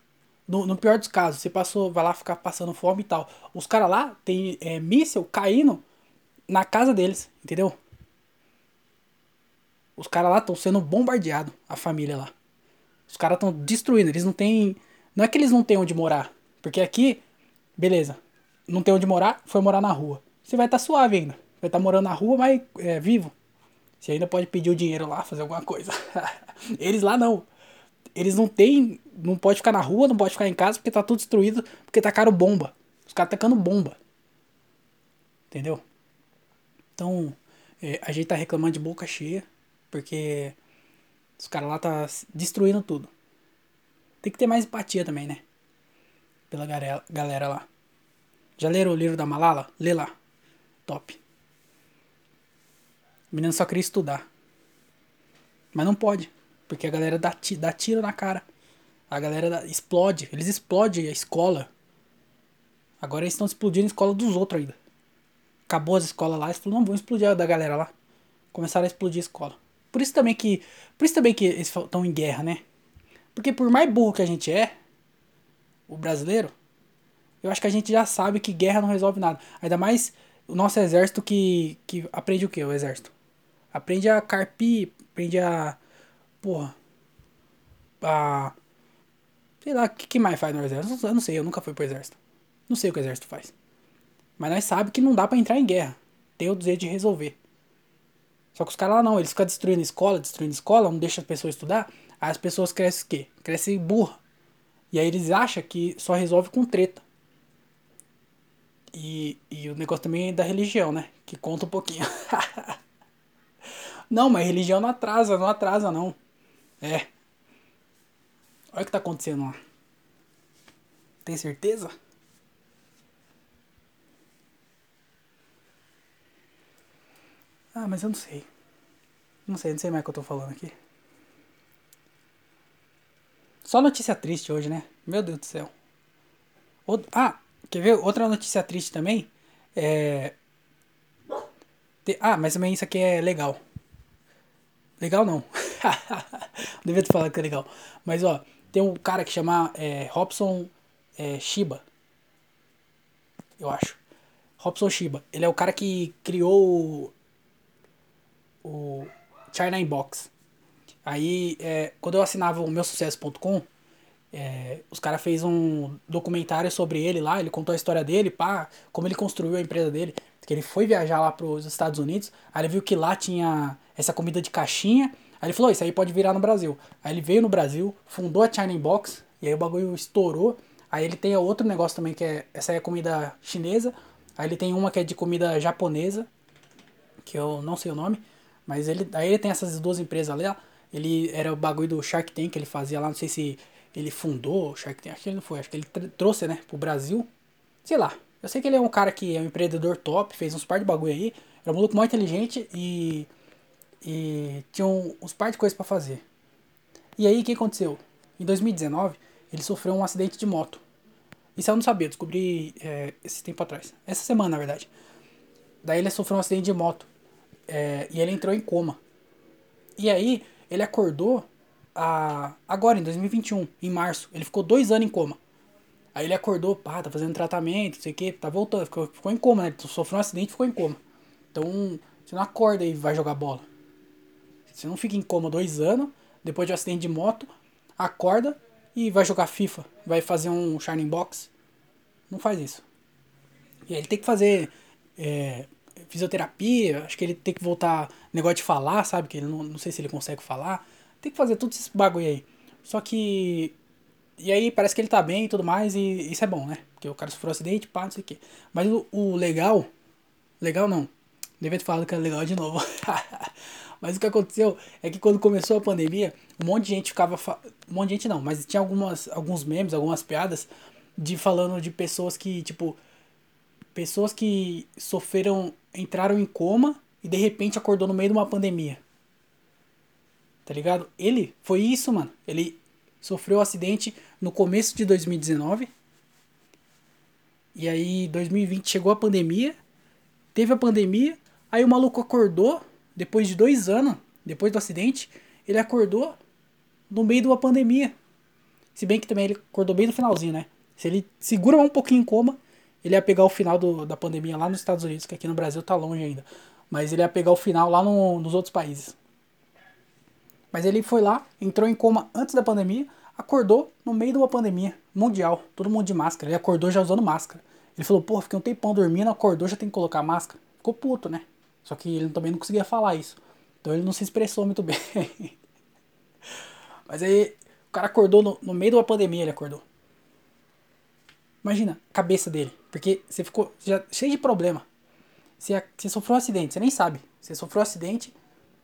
No, no, pior dos casos, você passou, vai lá ficar passando fome e tal. Os caras lá tem é, míssel caindo na casa deles, entendeu? Os caras lá estão sendo bombardeados, a família lá. Os caras estão destruindo, eles não têm. Não é que eles não têm onde morar. Porque aqui, beleza, não tem onde morar, foi morar na rua. Você vai estar tá suave ainda. Vai estar tá morando na rua, mas é, vivo. Você ainda pode pedir o dinheiro lá, fazer alguma coisa. Eles lá não. Eles não tem. Não pode ficar na rua, não pode ficar em casa porque tá tudo destruído, porque tacaram bomba. Os caras tacando bomba. Entendeu? Então, é, a gente tá reclamando de boca cheia, porque os caras lá tá destruindo tudo. Tem que ter mais empatia também, né? Pela galera, galera lá. Já leram o livro da Malala? Lê lá. Top. O menino só queria estudar. Mas não pode. Porque a galera dá, dá tiro na cara. A galera explode. Eles explodem a escola. Agora eles estão explodindo a escola dos outros ainda. Acabou as escolas lá, eles falaram, não, vamos explodir a da galera lá. Começaram a explodir a escola. Por isso também que. Por isso também que eles estão em guerra, né? Porque por mais burro que a gente é, o brasileiro, eu acho que a gente já sabe que guerra não resolve nada. Ainda mais o nosso exército que, que aprende o que? O exército? Aprende a carpir, aprende a. Porra. A. Sei lá, o que, que mais faz no exército? Eu não sei, eu nunca fui pro exército. Não sei o que o exército faz. Mas nós sabemos que não dá para entrar em guerra. Tem o desejo de resolver. Só que os caras lá não, eles ficam destruindo escola, destruindo escola, não deixam as pessoas estudar. Aí as pessoas crescem o quê? Crescem burra. E aí eles acham que só resolve com treta. E, e o negócio também é da religião, né? Que conta um pouquinho. não, mas religião não atrasa, não atrasa não. É. Olha o que tá acontecendo lá. Tem certeza? Ah, mas eu não sei. Não sei, não sei mais o que eu tô falando aqui. Só notícia triste hoje, né? Meu Deus do céu. Ah, quer ver? Outra notícia triste também. É. Ah, mas também isso aqui é legal. Legal não. Devia ter falado que é legal. Mas ó, tem um cara que chama é, Robson é, Shiba. Eu acho. Robson Shiba. Ele é o cara que criou o China Inbox. Aí, é, quando eu assinava o meusucesso.com, é, os caras fez um documentário sobre ele lá, ele contou a história dele, pá, como ele construiu a empresa dele, que ele foi viajar lá para os Estados Unidos, aí ele viu que lá tinha essa comida de caixinha, aí ele falou, isso aí pode virar no Brasil. Aí ele veio no Brasil, fundou a China Inbox, e aí o bagulho estourou. Aí ele tem outro negócio também que é, essa é comida chinesa, aí ele tem uma que é de comida japonesa, que eu não sei o nome, mas ele, aí ele tem essas duas empresas lá. Ele era o bagulho do Shark Tank que ele fazia lá. Não sei se ele fundou o Shark Tank. Acho que ele não foi. Acho que ele trouxe, né, pro Brasil. Sei lá. Eu sei que ele é um cara que é um empreendedor top. Fez uns par de bagulho aí. Era um maluco muito inteligente e. E tinha um, uns par de coisas para fazer. E aí o que aconteceu? Em 2019, ele sofreu um acidente de moto. Isso eu não sabia, descobri é, esse tempo atrás. Essa semana, na verdade. Daí ele sofreu um acidente de moto. É, e ele entrou em coma. E aí, ele acordou a, agora, em 2021, em março. Ele ficou dois anos em coma. Aí ele acordou, pá, tá fazendo tratamento, não sei o que, tá voltando, ficou, ficou em coma, né? Ele sofreu um acidente ficou em coma. Então, você não acorda e vai jogar bola. Você não fica em coma dois anos, depois de um acidente de moto, acorda e vai jogar FIFA, vai fazer um Shining Box. Não faz isso. E ele tem que fazer é, fisioterapia, acho que ele tem que voltar negócio de falar, sabe? Que ele não, não sei se ele consegue falar. Tem que fazer tudo esse bagulho aí. Só que. E aí parece que ele tá bem e tudo mais, e isso é bom, né? Porque o cara sofreu um acidente, pá, não sei o quê. Mas o, o legal. Legal não. Devia ter falado que era legal de novo. mas o que aconteceu é que quando começou a pandemia, um monte de gente ficava. Fa... Um monte de gente não, mas tinha algumas, alguns memes, algumas piadas de falando de pessoas que, tipo. Pessoas que sofreram entraram em coma e de repente acordou no meio de uma pandemia. Tá ligado? Ele foi isso, mano. Ele sofreu um acidente no começo de 2019. E aí 2020 chegou a pandemia. Teve a pandemia. Aí o maluco acordou depois de dois anos, depois do acidente, ele acordou no meio de uma pandemia. Se bem que também ele acordou bem no finalzinho, né? Se ele segura um pouquinho em coma, ele ia pegar o final do, da pandemia lá nos Estados Unidos, que aqui no Brasil tá longe ainda. Mas ele ia pegar o final lá no, nos outros países. Mas ele foi lá, entrou em coma antes da pandemia, acordou no meio de uma pandemia mundial, todo mundo de máscara. Ele acordou já usando máscara. Ele falou, pô, fiquei um tempão dormindo, acordou, já tem que colocar máscara. Ficou puto, né? Só que ele também não conseguia falar isso. Então ele não se expressou muito bem. Mas aí o cara acordou no, no meio de uma pandemia, ele acordou. Imagina a cabeça dele. Porque você ficou já cheio de problema. Você, você sofreu um acidente, você nem sabe. Você sofreu um acidente,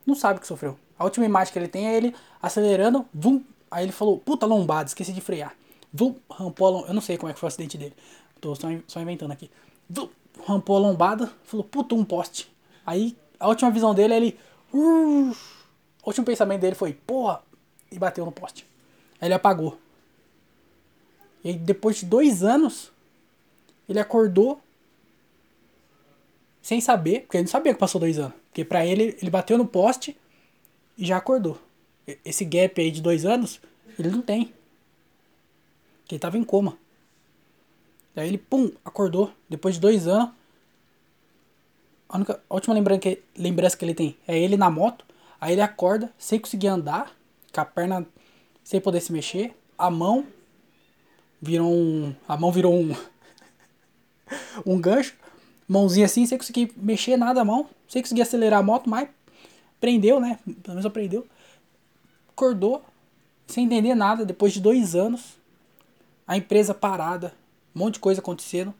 não sabe que sofreu. A última imagem que ele tem é ele acelerando, vum, aí ele falou, puta lombada, esqueci de frear. Vum, rampou a lombada, eu não sei como é que foi o acidente dele. Tô só, só inventando aqui. Vum, rampou a lombada, falou, puta, um poste. Aí a última visão dele ele. Uh, o último pensamento dele foi, porra, e bateu no poste. Aí ele apagou. E aí, depois de dois anos, ele acordou sem saber, porque ele não sabia que passou dois anos. Porque pra ele, ele bateu no poste e já acordou. Esse gap aí de dois anos, ele não tem. Porque ele tava em coma. Aí ele, pum, acordou. Depois de dois anos. A, única, a última lembrança que, lembrança que ele tem é ele na moto. Aí ele acorda sem conseguir andar. Com a perna sem poder se mexer. A mão virou um. A mão virou um. um gancho. Mãozinha assim, sem conseguir mexer nada a mão. Sem conseguir acelerar a moto, mas prendeu, né? Pelo menos aprendeu. Acordou, sem entender nada, depois de dois anos. A empresa parada, um monte de coisa acontecendo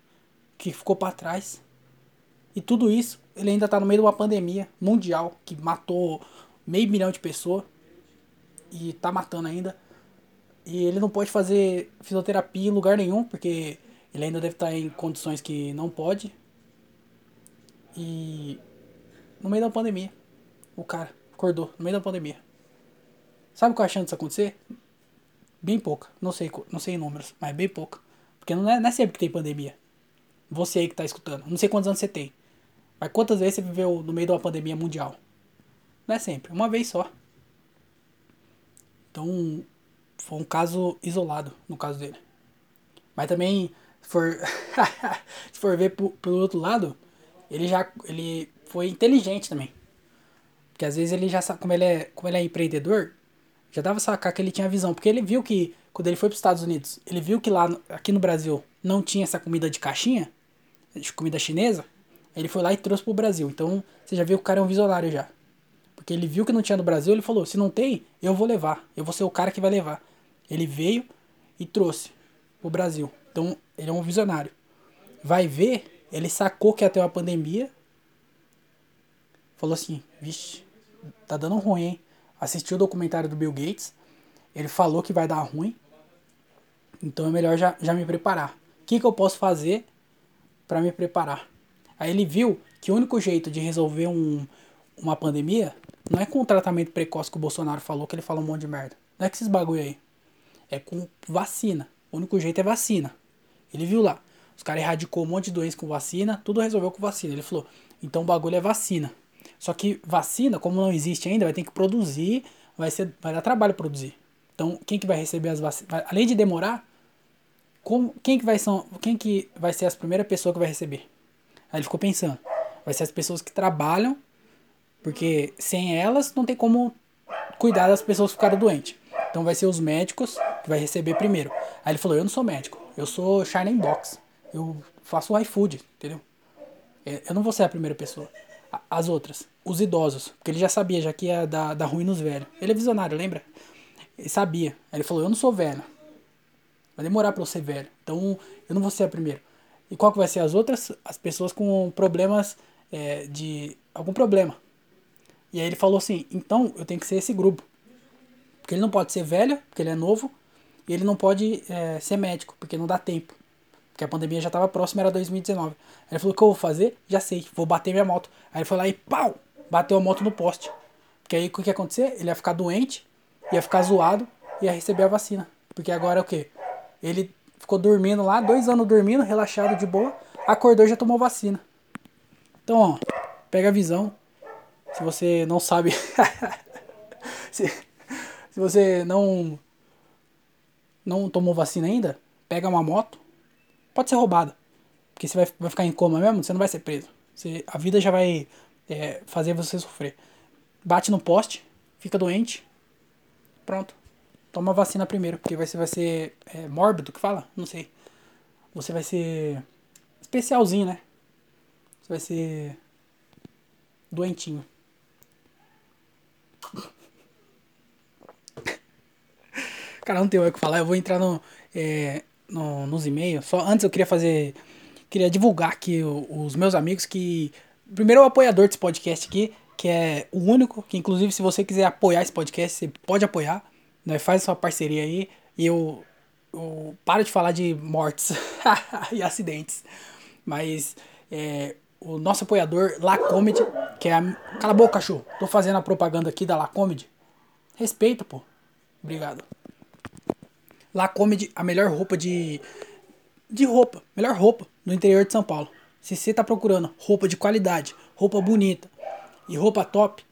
que ficou para trás. E tudo isso, ele ainda tá no meio de uma pandemia mundial que matou meio milhão de pessoas. E tá matando ainda. E ele não pode fazer fisioterapia em lugar nenhum, porque ele ainda deve estar em condições que não pode. E no meio da pandemia, o cara acordou no meio da pandemia. Sabe qual é a chance disso acontecer? Bem pouca. Não sei, não sei números, mas bem pouca. Porque não é, não é sempre que tem pandemia. Você aí que tá escutando. Não sei quantos anos você tem. Mas quantas vezes você viveu no meio de uma pandemia mundial? Não é sempre. Uma vez só. Então, foi um caso isolado no caso dele. Mas também, se for, se for ver pelo outro lado, ele já ele foi inteligente também. Porque às vezes ele já sabe, como ele é, como ele é empreendedor, já dava sacar que ele tinha visão. Porque ele viu que, quando ele foi para os Estados Unidos, ele viu que lá, aqui no Brasil, não tinha essa comida de caixinha, de comida chinesa. Ele foi lá e trouxe pro Brasil. Então, você já viu que o cara é um visionário já. Porque ele viu que não tinha no Brasil, ele falou: se não tem, eu vou levar. Eu vou ser o cara que vai levar. Ele veio e trouxe pro Brasil. Então, ele é um visionário. Vai ver, ele sacou que ter uma pandemia. Falou assim: vixe, tá dando ruim, hein? Assistiu o documentário do Bill Gates. Ele falou que vai dar ruim. Então é melhor já, já me preparar. O que, que eu posso fazer para me preparar? Aí ele viu que o único jeito de resolver um, uma pandemia não é com o tratamento precoce que o Bolsonaro falou, que ele fala um monte de merda. Não é com esses bagulho aí. É com vacina. O único jeito é vacina. Ele viu lá. Os caras erradicou um monte de doença com vacina, tudo resolveu com vacina. Ele falou, então o bagulho é vacina. Só que vacina, como não existe ainda, vai ter que produzir, vai, ser, vai dar trabalho produzir. Então, quem que vai receber as vacinas? Além de demorar, como, quem, que vai são, quem que vai ser as primeiras pessoas que vai receber? Aí ele ficou pensando. Vai ser as pessoas que trabalham, porque sem elas não tem como cuidar das pessoas que ficaram doentes. Então vai ser os médicos que vai receber primeiro. Aí ele falou, eu não sou médico, eu sou Shining Box. Eu faço iFood, entendeu? É, eu não vou ser a primeira pessoa as outras, os idosos, porque ele já sabia, já que ia dar, dar ruim nos velhos. Ele é visionário, lembra? Ele sabia. Aí ele falou: Eu não sou velho. Vai demorar para eu ser velho. Então eu não vou ser a primeira. E qual que vai ser as outras? As pessoas com problemas é, de. algum problema. E aí ele falou assim: Então eu tenho que ser esse grupo. Porque ele não pode ser velho, porque ele é novo. E ele não pode é, ser médico, porque não dá tempo. Porque a pandemia já estava próxima, era 2019. Aí ele falou: O que eu vou fazer? Já sei, vou bater minha moto. Aí ele foi lá e pau! Bateu a moto no poste. Porque aí o que ia acontecer? Ele ia ficar doente, ia ficar zoado, ia receber a vacina. Porque agora é o quê? Ele ficou dormindo lá, dois anos dormindo, relaxado de boa, acordou e já tomou vacina. Então, ó, pega a visão. Se você não sabe. se, se você não. Não tomou vacina ainda, pega uma moto, pode ser roubada. Porque você vai, vai ficar em coma mesmo, você não vai ser preso. Você, a vida já vai é, fazer você sofrer. Bate no poste, fica doente, pronto toma a vacina primeiro, porque você vai ser é, mórbido que fala? Não sei. Você vai ser especialzinho, né? Você vai ser doentinho. Cara, não tem o que falar. Eu vou entrar no, é, no, nos e-mails. Só antes eu queria fazer. Queria divulgar aqui os meus amigos que. Primeiro o apoiador desse podcast aqui, que é o único, que inclusive se você quiser apoiar esse podcast, você pode apoiar. Né? Faz sua parceria aí. E eu, eu paro de falar de mortes e acidentes. Mas é, o nosso apoiador, La Comedy, que é a. Cala a boca, cachorro. Tô fazendo a propaganda aqui da La Comedy. Respeita, pô. Obrigado. La Comedy, a melhor roupa de. De roupa. Melhor roupa no interior de São Paulo. Se você tá procurando roupa de qualidade, roupa bonita e roupa top,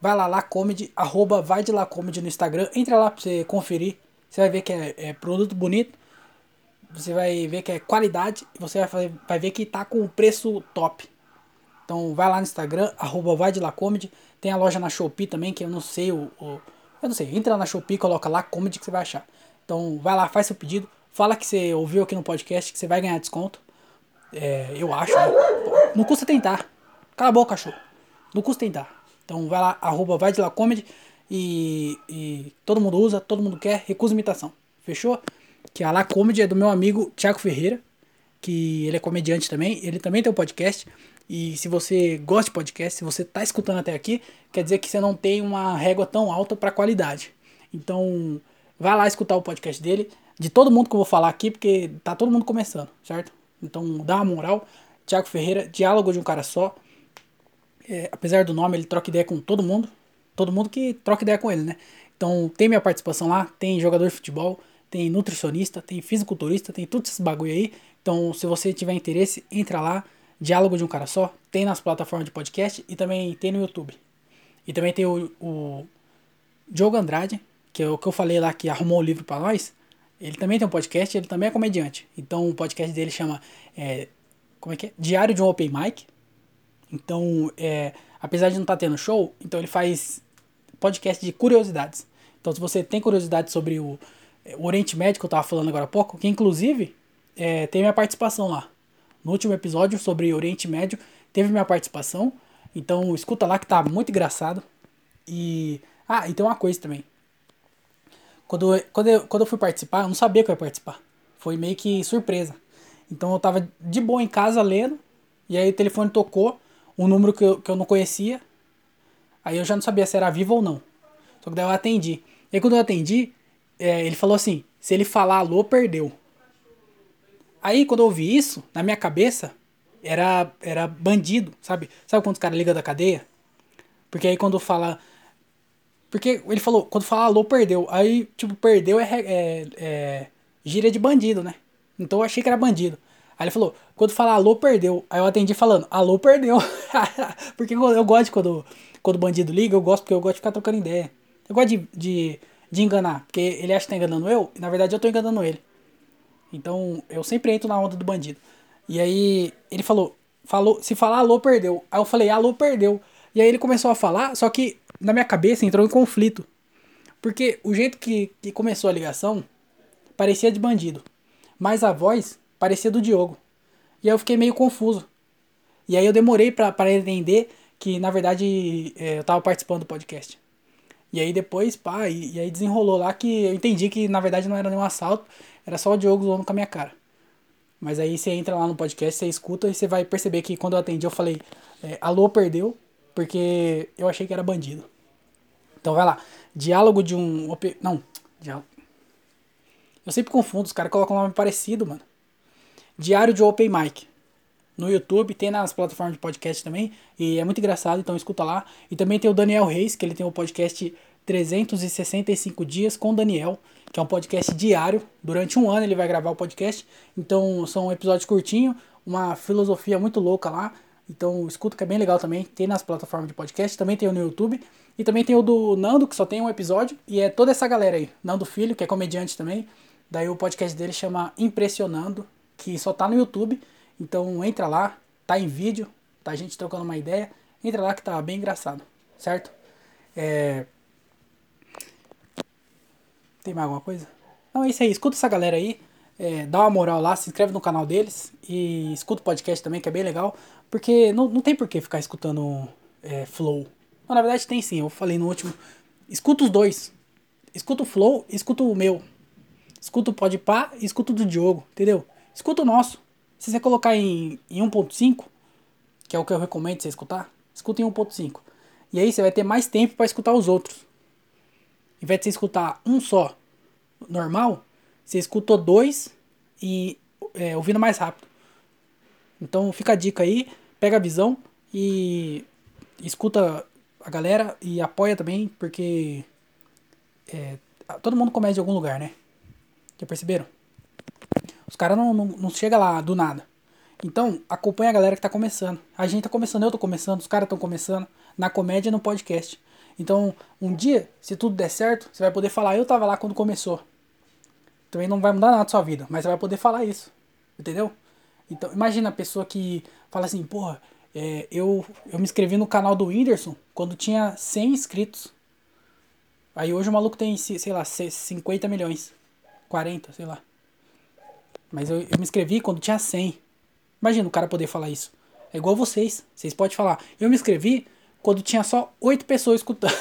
vai lá, La Comedy, arroba vai de La Comedy no Instagram. Entra lá pra você conferir. Você vai ver que é, é produto bonito você vai ver que é qualidade e você vai, vai ver que tá com preço top. Então vai lá no Instagram, arroba vai de Lacomedy. Tem a loja na Shopee também, que eu não sei o, o, Eu não sei, entra na Shopee, coloca Lacomedy que você vai achar. Então vai lá, faz seu pedido. Fala que você ouviu aqui no podcast, que você vai ganhar desconto. É, eu acho, né? Não custa tentar. Cala a boca, cachorro. Não custa tentar. Então vai lá, arroba vai de Lacomedy. E, e todo mundo usa, todo mundo quer, recusa imitação. Fechou? que a La Comedy é do meu amigo Thiago Ferreira, que ele é comediante também, ele também tem um podcast. E se você gosta de podcast, se você está escutando até aqui, quer dizer que você não tem uma régua tão alta para qualidade. Então, vai lá escutar o podcast dele, de todo mundo que eu vou falar aqui, porque tá todo mundo começando, certo? Então, dá uma moral. Thiago Ferreira, Diálogo de um Cara Só. É, apesar do nome, ele troca ideia com todo mundo. Todo mundo que troca ideia com ele, né? Então, tem minha participação lá, tem jogador de futebol, tem nutricionista, tem fisiculturista, tem tudo esses bagulho aí. Então, se você tiver interesse, entra lá, Diálogo de um Cara Só, tem nas plataformas de podcast e também tem no YouTube. E também tem o, o Diogo Andrade, que é o que eu falei lá que arrumou o livro para nós. Ele também tem um podcast, ele também é comediante. Então, o podcast dele chama é, como é que é? Diário de um Open Mic. Então, é, apesar de não estar tá tendo show, então ele faz podcast de curiosidades. Então, se você tem curiosidade sobre o o Oriente Médio que eu tava falando agora há pouco, que inclusive é, tem minha participação lá. No último episódio sobre Oriente Médio teve minha participação. Então escuta lá que tá muito engraçado. E. Ah, e tem uma coisa também. Quando, quando, eu, quando eu fui participar, eu não sabia que eu ia participar. Foi meio que surpresa. Então eu tava de boa em casa lendo. E aí o telefone tocou. Um número que eu, que eu não conhecia. Aí eu já não sabia se era vivo ou não. Só que daí eu atendi. E aí quando eu atendi, é, ele falou assim: se ele falar alô, perdeu. Aí quando eu ouvi isso, na minha cabeça, era, era bandido, sabe? Sabe quando os caras ligam da cadeia? Porque aí quando fala. Porque ele falou, quando fala alô, perdeu. Aí, tipo, perdeu é, é, é gíria de bandido, né? Então eu achei que era bandido. Aí ele falou, quando fala alô, perdeu. Aí eu atendi falando, alô, perdeu. porque eu gosto quando, quando o bandido liga, eu gosto porque eu gosto de ficar trocando ideia. Eu gosto de, de de enganar. Porque ele acha que tá enganando eu, e na verdade eu tô enganando ele. Então eu sempre entro na onda do bandido. E aí ele falou, falou, se falar alô, perdeu. Aí eu falei, alô, perdeu. E aí ele começou a falar, só que na minha cabeça entrou em conflito. Porque o jeito que, que começou a ligação parecia de bandido. Mas a voz parecia do Diogo. E aí eu fiquei meio confuso. E aí eu demorei para entender que na verdade é, eu tava participando do podcast. E aí depois, pá, e, e, aí desenrolou lá que eu entendi que na verdade não era nenhum assalto, era só o Diogo zoando com a minha cara. Mas aí você entra lá no podcast, você escuta e você vai perceber que quando eu atendi eu falei, é, alô, perdeu, porque eu achei que era bandido. Então vai lá, diálogo de um. Não, diálogo. Eu sempre confundo, os caras colocam um nome parecido, mano. Diário de Open Mic no YouTube, tem nas plataformas de podcast também, e é muito engraçado, então escuta lá. E também tem o Daniel Reis, que ele tem o podcast 365 dias com Daniel, que é um podcast diário. Durante um ano ele vai gravar o podcast. Então são episódios curtinhos, uma filosofia muito louca lá. Então escuta que é bem legal também. Tem nas plataformas de podcast, também tem o no YouTube. E também tem o do Nando, que só tem um episódio. E é toda essa galera aí. Nando Filho, que é comediante também. Daí o podcast dele chama Impressionando, que só tá no YouTube. Então entra lá, tá em vídeo, tá a gente trocando uma ideia. Entra lá que tá bem engraçado, certo? É... Tem mais alguma coisa? Não, é isso aí. Escuta essa galera aí. É, dá uma moral lá, se inscreve no canal deles e escuta o podcast também, que é bem legal. Porque não, não tem por que ficar escutando é, Flow. Na verdade tem sim, eu falei no último. Escuta os dois. Escuta o Flow escuta o meu. escuta o Podpah escuta o do Diogo, entendeu? Escuta o nosso. Se você colocar em, em 1.5, que é o que eu recomendo você escutar, escuta em 1.5. E aí você vai ter mais tempo para escutar os outros. Em vez de você escutar um só normal, você escutou dois e é, ouvindo mais rápido. Então fica a dica aí, pega a visão e escuta a galera e apoia também, porque é, todo mundo começa de algum lugar, né? Já perceberam? Os caras não, não, não chegam lá do nada. Então, acompanha a galera que tá começando. A gente tá começando, eu tô começando, os caras estão começando na comédia e no podcast. Então, um dia, se tudo der certo, você vai poder falar, eu tava lá quando começou. Também não vai mudar nada na sua vida, mas você vai poder falar isso. Entendeu? Então, imagina a pessoa que fala assim, porra, é, eu, eu me inscrevi no canal do Whindersson quando tinha 100 inscritos. Aí hoje o maluco tem, sei lá, 50 milhões. 40, sei lá. Mas eu, eu me inscrevi quando tinha 100. Imagina o cara poder falar isso. É igual vocês. Vocês podem falar. Eu me inscrevi quando tinha só 8 pessoas escutando.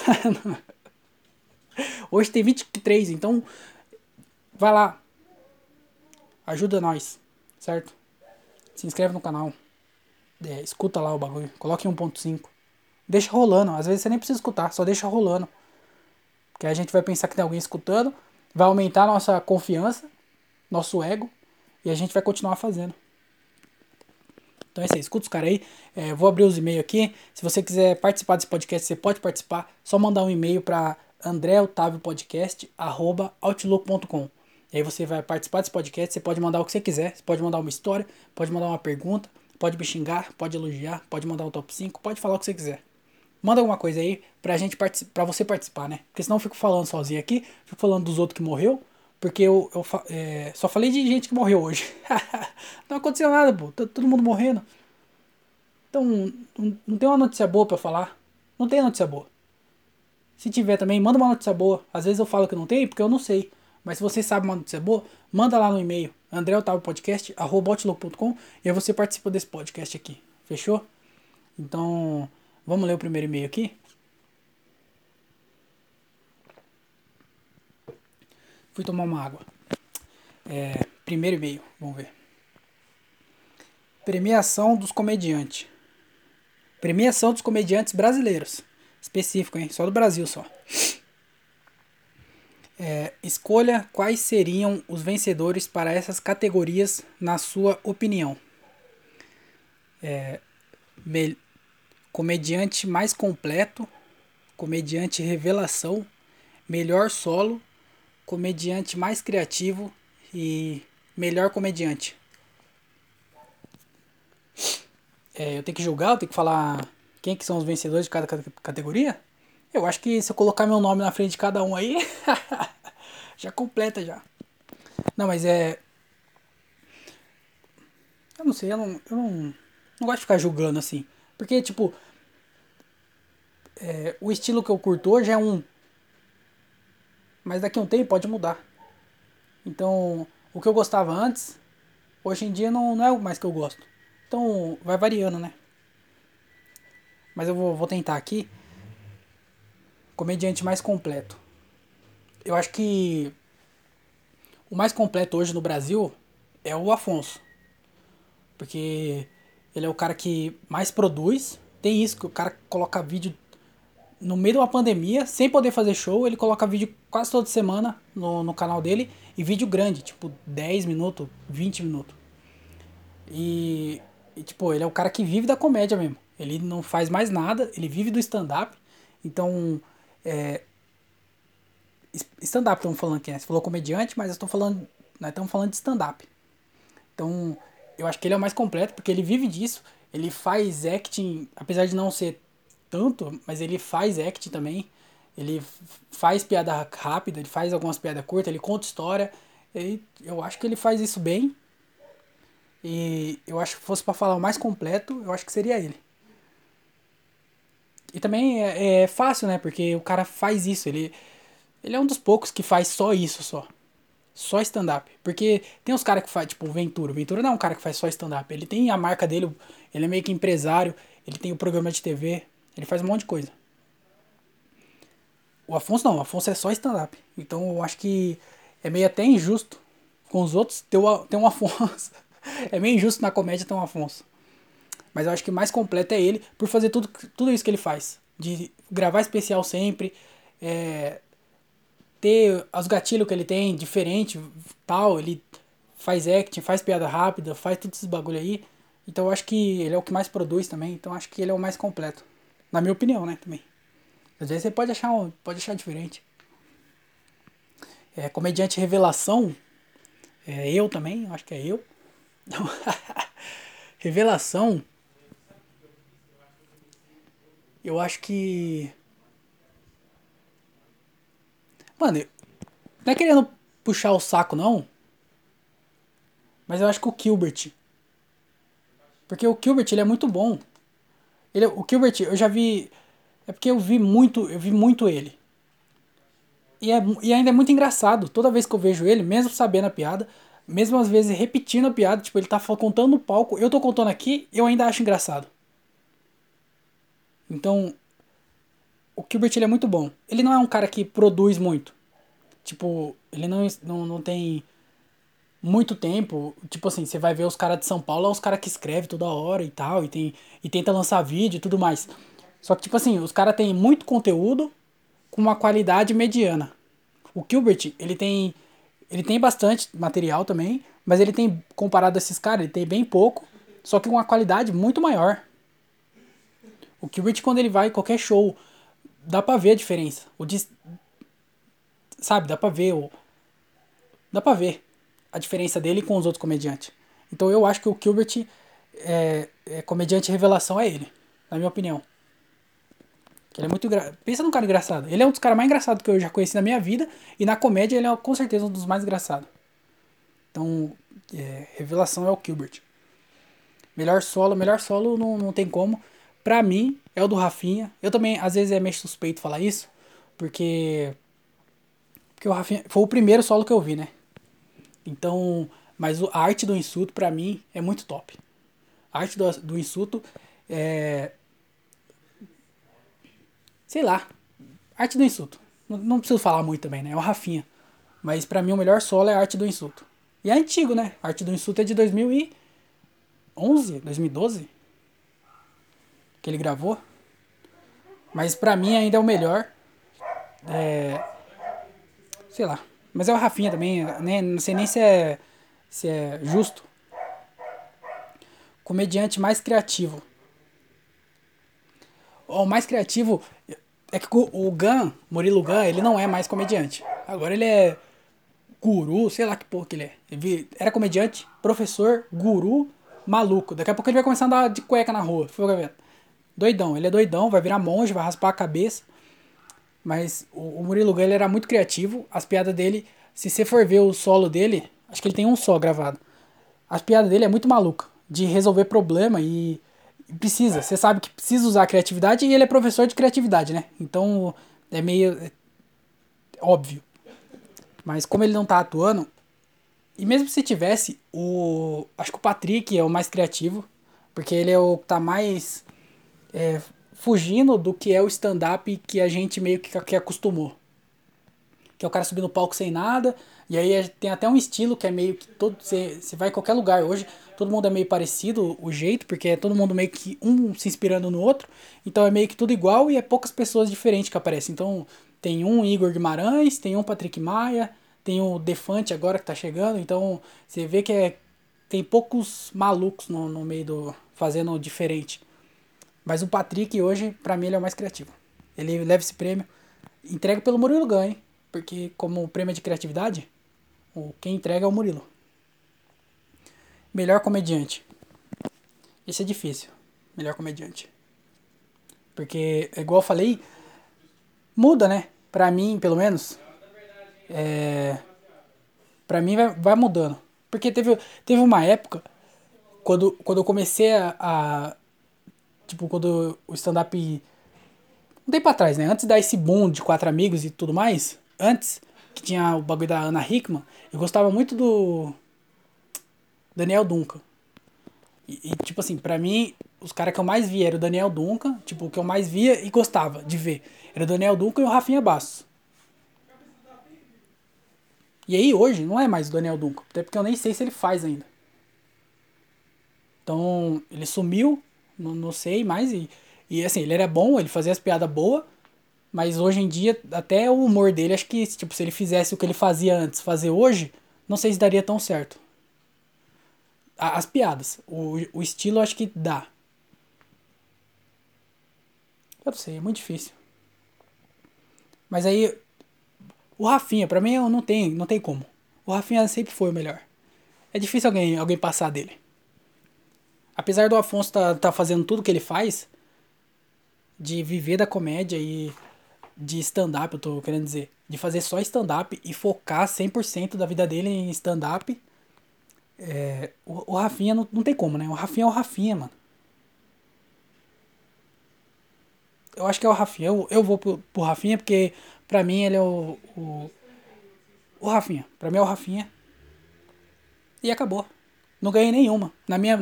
Hoje tem 23, então vai lá. Ajuda nós, certo? Se inscreve no canal. É, escuta lá o bagulho. Coloque 1.5. Deixa rolando. Às vezes você nem precisa escutar, só deixa rolando. Que a gente vai pensar que tem alguém escutando. Vai aumentar nossa confiança, nosso ego. E a gente vai continuar fazendo. Então é isso aí, escuta os caras aí. É, vou abrir os e-mails aqui. Se você quiser participar desse podcast, você pode participar. Só mandar um e-mail para andréotaviopodcast.outlook.com. E aí você vai participar desse podcast, você pode mandar o que você quiser. Você pode mandar uma história, pode mandar uma pergunta, pode me xingar, pode elogiar, pode mandar um top 5, pode falar o que você quiser. Manda alguma coisa aí pra gente para você participar, né? Porque senão eu fico falando sozinho aqui, fico falando dos outros que morreu, porque eu, eu é, só falei de gente que morreu hoje. não aconteceu nada, pô. Tá todo mundo morrendo. Então, não, tem uma notícia boa para falar. Não tem notícia boa. Se tiver também, manda uma notícia boa. Às vezes eu falo que não tem porque eu não sei. Mas se você sabe uma notícia boa, manda lá no e-mail andreotavopodcast.com e aí você participa desse podcast aqui. Fechou? Então, vamos ler o primeiro e-mail aqui? Fui tomar uma água. É, primeiro e-mail, vamos ver. Premiação dos comediantes. Premiação dos comediantes brasileiros. Específico, hein? Só do Brasil só. É, escolha quais seriam os vencedores para essas categorias, na sua opinião. É, comediante mais completo, comediante revelação, melhor solo, comediante mais criativo e melhor comediante. É, eu tenho que julgar, eu tenho que falar quem que são os vencedores de cada categoria? Eu acho que se eu colocar meu nome na frente de cada um aí, já completa já. Não, mas é. Eu não sei, eu não, eu não, não gosto de ficar julgando assim. Porque, tipo, é, o estilo que eu curto hoje é um. Mas daqui a um tempo pode mudar. Então, o que eu gostava antes, hoje em dia não, não é o mais que eu gosto. Então, vai variando, né? Mas eu vou, vou tentar aqui. Comediante mais completo. Eu acho que o mais completo hoje no Brasil é o Afonso. Porque ele é o cara que mais produz. Tem isso, que o cara coloca vídeo no meio de uma pandemia, sem poder fazer show, ele coloca vídeo quase toda semana no, no canal dele. E vídeo grande, tipo 10 minutos, 20 minutos. E, e, tipo, ele é o cara que vive da comédia mesmo. Ele não faz mais nada, ele vive do stand-up. Então, é, stand-up estamos falando aqui, né? Você falou comediante, mas eu estou falando, nós estamos falando de stand-up. Então, eu acho que ele é o mais completo, porque ele vive disso. Ele faz acting, apesar de não ser tanto, mas ele faz acting também. Ele faz piada rápida, ele faz algumas piadas curtas, ele conta história. E eu acho que ele faz isso bem. E eu acho que fosse para falar o mais completo, eu acho que seria ele. E também é, é, fácil, né? Porque o cara faz isso. Ele, ele é um dos poucos que faz só isso só. Só stand-up. Porque tem uns caras que faz, tipo, o Ventura. Ventura não é um cara que faz só stand-up. Ele tem a marca dele, ele é meio que empresário, ele tem o programa de TV, ele faz um monte de coisa. O Afonso não, o Afonso é só stand-up. Então eu acho que é meio até injusto com os outros ter, o, ter um Afonso. é meio injusto na comédia ter um Afonso. Mas eu acho que mais completo é ele por fazer tudo, tudo isso que ele faz. De gravar especial sempre, é, ter os gatilhos que ele tem diferente, tal, ele faz acting, faz piada rápida, faz todos esses bagulho aí. Então eu acho que ele é o que mais produz também, então eu acho que ele é o mais completo. Na minha opinião, né, também. Às vezes você pode achar, pode achar diferente. É, comediante revelação, é eu também, acho que é eu. revelação, eu acho que Mano, não é querendo puxar o saco, não. Mas eu acho que o Gilbert. Porque o Gilbert, ele é muito bom. Ele, o Gilbert, eu já vi. É porque eu vi muito, eu vi muito ele. E, é, e ainda é muito engraçado. Toda vez que eu vejo ele, mesmo sabendo a piada, mesmo às vezes repetindo a piada, tipo, ele tá contando no palco, eu tô contando aqui, eu ainda acho engraçado. Então, o Gilbert ele é muito bom. Ele não é um cara que produz muito. Tipo, ele não, não, não tem muito tempo. Tipo assim, você vai ver os caras de São Paulo, é os caras que escrevem toda hora e tal, e, tem, e tenta lançar vídeo e tudo mais. Só que, tipo assim, os caras têm muito conteúdo com uma qualidade mediana. O Gilbert, ele tem. Ele tem bastante material também, mas ele tem, comparado a esses caras, ele tem bem pouco, só que com uma qualidade muito maior. O Gilbert, quando ele vai em qualquer show, dá pra ver a diferença. O dis... Sabe, dá pra ver o. Dá pra ver a diferença dele com os outros comediantes. Então eu acho que o Gilbert é, é comediante revelação é ele, na minha opinião. Ele é muito engra... Pensa num cara engraçado. Ele é um dos caras mais engraçados que eu já conheci na minha vida. E na comédia ele é com certeza um dos mais engraçados. Então, é, revelação é o Gilbert. Melhor solo, melhor solo não, não tem como. Pra mim, é o do Rafinha. Eu também, às vezes, é meio suspeito falar isso, porque. Porque o Rafinha. Foi o primeiro solo que eu vi, né? Então. Mas a arte do insulto, pra mim, é muito top. A arte do, do insulto é. Sei lá. Arte do insulto. Não, não preciso falar muito também, né? É o Rafinha. Mas pra mim o melhor solo é a arte do insulto. E é antigo, né? A arte do insulto é de 2011, 2012 que ele gravou. Mas pra mim ainda é o melhor. É, sei lá. Mas é o Rafinha também, né? Não sei nem se é, se é justo. Comediante mais criativo. O mais criativo é que o Gun, Murilo Gun, ele não é mais comediante. Agora ele é guru, sei lá que porra que ele é. Ele era comediante, professor, guru, maluco. Daqui a pouco ele vai começar a andar de cueca na rua. Doidão, ele é doidão, vai virar monge, vai raspar a cabeça. Mas o, o Murilo Gun era muito criativo. As piadas dele, se você for ver o solo dele, acho que ele tem um só gravado. As piadas dele é muito maluca. De resolver problema e precisa. Você sabe que precisa usar a criatividade e ele é professor de criatividade, né? Então é meio é, óbvio. Mas como ele não tá atuando, e mesmo se tivesse, o. Acho que o Patrick é o mais criativo. Porque ele é o que tá mais é, fugindo do que é o stand-up que a gente meio que, que acostumou. Que é o cara subir no palco sem nada, e aí tem até um estilo que é meio que todo. Você, vai em qualquer lugar hoje, todo mundo é meio parecido o jeito, porque é todo mundo meio que um se inspirando no outro, então é meio que tudo igual e é poucas pessoas diferentes que aparecem. Então tem um Igor Guimarães, tem um Patrick Maia, tem o Defante agora que tá chegando, então você vê que é, tem poucos malucos no, no meio do. fazendo diferente. Mas o Patrick hoje, para mim, ele é o mais criativo. Ele leva esse prêmio. Entrega pelo Murilo Gun, hein? Porque como prêmio é de criatividade, o quem entrega é o Murilo. Melhor comediante. Isso é difícil. Melhor comediante. Porque, igual eu falei, muda, né? Pra mim, pelo menos. É... Pra mim vai, vai mudando. Porque teve, teve uma época, quando, quando eu comecei a, a Tipo, quando o stand-up. Um tempo atrás, né? Antes da esse boom de quatro amigos e tudo mais, antes, que tinha o bagulho da Ana Hickman, eu gostava muito do. Daniel Duncan. E, e, tipo assim, pra mim, os caras que eu mais via era o Daniel Duncan, tipo, o que eu mais via e gostava de ver. Era o Daniel Duncan e o Rafinha Bastos. E aí hoje não é mais o Daniel Duncan, até porque eu nem sei se ele faz ainda. Então, ele sumiu, não, não sei mais. E, e assim, ele era bom, ele fazia as piadas boas. Mas hoje em dia, até o humor dele, acho que tipo, se ele fizesse o que ele fazia antes, fazer hoje, não sei se daria tão certo. As piadas. O, o estilo acho que dá. Eu não sei, é muito difícil. Mas aí, o Rafinha, pra mim, não tem, não tem como. O Rafinha sempre foi o melhor. É difícil alguém, alguém passar dele. Apesar do Afonso tá, tá fazendo tudo que ele faz, de viver da comédia e de stand-up, eu tô querendo dizer, de fazer só stand-up e focar 100% da vida dele em stand-up, é, o, o Rafinha não, não tem como, né? O Rafinha é o Rafinha, mano. Eu acho que é o Rafinha. Eu, eu vou pro, pro Rafinha porque pra mim ele é o, o. O Rafinha. Pra mim é o Rafinha. E acabou. Não ganhei nenhuma. Na minha.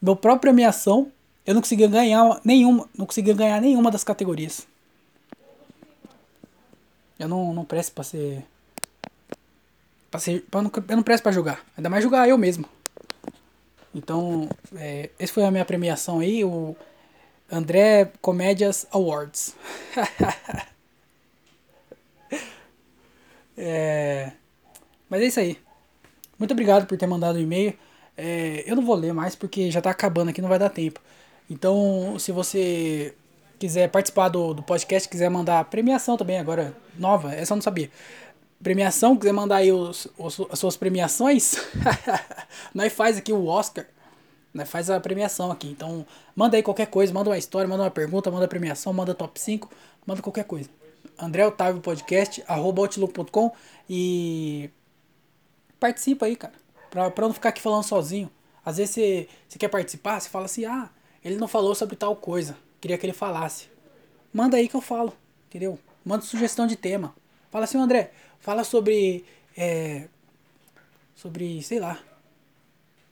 Meu própria premiação, eu não conseguia ganhar nenhuma. Não conseguia ganhar nenhuma das categorias. Eu não, não presto pra ser. Pra ser pra não, eu não presto pra jogar. Ainda mais jogar eu mesmo. Então, é, esse foi a minha premiação aí, o André Comédias Awards. é, mas é isso aí. Muito obrigado por ter mandado o um e-mail. É, eu não vou ler mais porque já tá acabando aqui, não vai dar tempo. Então, se você quiser participar do, do podcast, quiser mandar premiação também, agora nova, essa eu não sabia. Premiação, quiser mandar aí os, os as suas premiações, nós faz aqui o Oscar, nós faz a premiação aqui. Então, manda aí qualquer coisa, manda uma história, manda uma pergunta, manda premiação, manda top 5, manda qualquer coisa. André Otávio Podcast, arroba outlook.com e participa aí, cara. Pra, pra não ficar aqui falando sozinho. Às vezes você, quer participar, você fala assim, ah, ele não falou sobre tal coisa. Queria que ele falasse. Manda aí que eu falo, entendeu? Manda sugestão de tema. Fala assim, André, fala sobre. É, sobre, sei lá,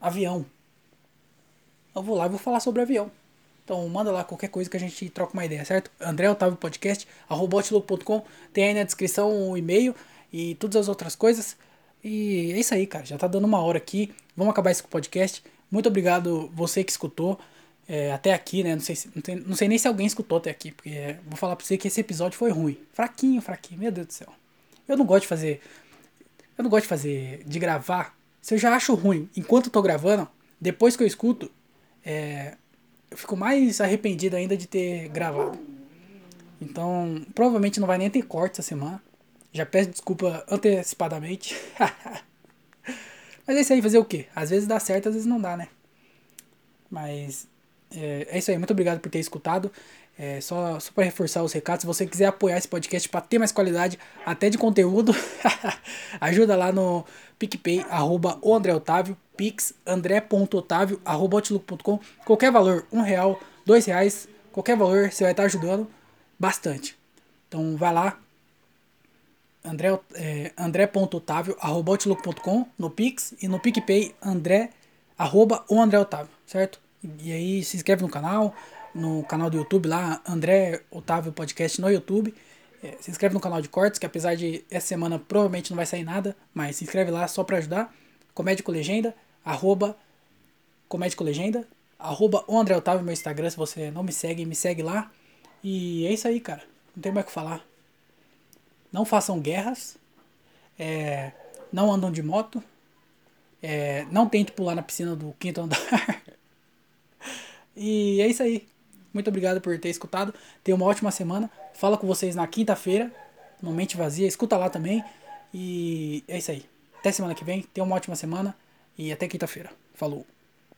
avião. Eu vou lá e vou falar sobre avião. Então manda lá qualquer coisa que a gente troca uma ideia, certo? André Otávio Podcast, arroboutlook.com, tem aí na descrição o e-mail e todas as outras coisas. E é isso aí, cara. Já tá dando uma hora aqui. Vamos acabar esse podcast. Muito obrigado você que escutou é, até aqui, né? Não sei, se, não, tem, não, sei nem se alguém escutou até aqui, porque é, vou falar pra você que esse episódio foi ruim. Fraquinho, fraquinho, meu Deus do céu. Eu não gosto de fazer. Eu não gosto de fazer. de gravar. Se eu já acho ruim enquanto eu tô gravando, depois que eu escuto, é, eu fico mais arrependido ainda de ter gravado. Então, provavelmente não vai nem ter corte essa semana. Já peço desculpa antecipadamente. Mas é isso aí, fazer o quê? Às vezes dá certo, às vezes não dá, né? Mas é, é isso aí, muito obrigado por ter escutado. É, só, só para reforçar os recados, se você quiser apoiar esse podcast para ter mais qualidade, até de conteúdo, ajuda lá no PicPay, arroba o André Otávio, pix, andré.otávio, arroba outlook.com, qualquer valor, um real, dois reais, qualquer valor, você vai estar ajudando bastante. Então vai lá, andré, é, andré.otávio, arroba outlook.com, no pix, e no PicPay, andré, arroba o André Otávio, certo? E aí se inscreve no canal, no canal do YouTube lá, André Otávio Podcast no YouTube. É, se inscreve no canal de cortes, que apesar de essa semana provavelmente não vai sair nada, mas se inscreve lá só para ajudar. Comédia com Legenda, arroba Comédia com Legenda, arroba o André Otávio meu Instagram, se você não me segue, me segue lá. E é isso aí, cara. Não tem mais o que falar. Não façam guerras. É, não andam de moto. É, não tente pular na piscina do quinto andar. E é isso aí. Muito obrigado por ter escutado. Tenha uma ótima semana. Fala com vocês na quinta-feira, no Mente Vazia. Escuta lá também. E é isso aí. Até semana que vem. Tenha uma ótima semana. E até quinta-feira. Falou.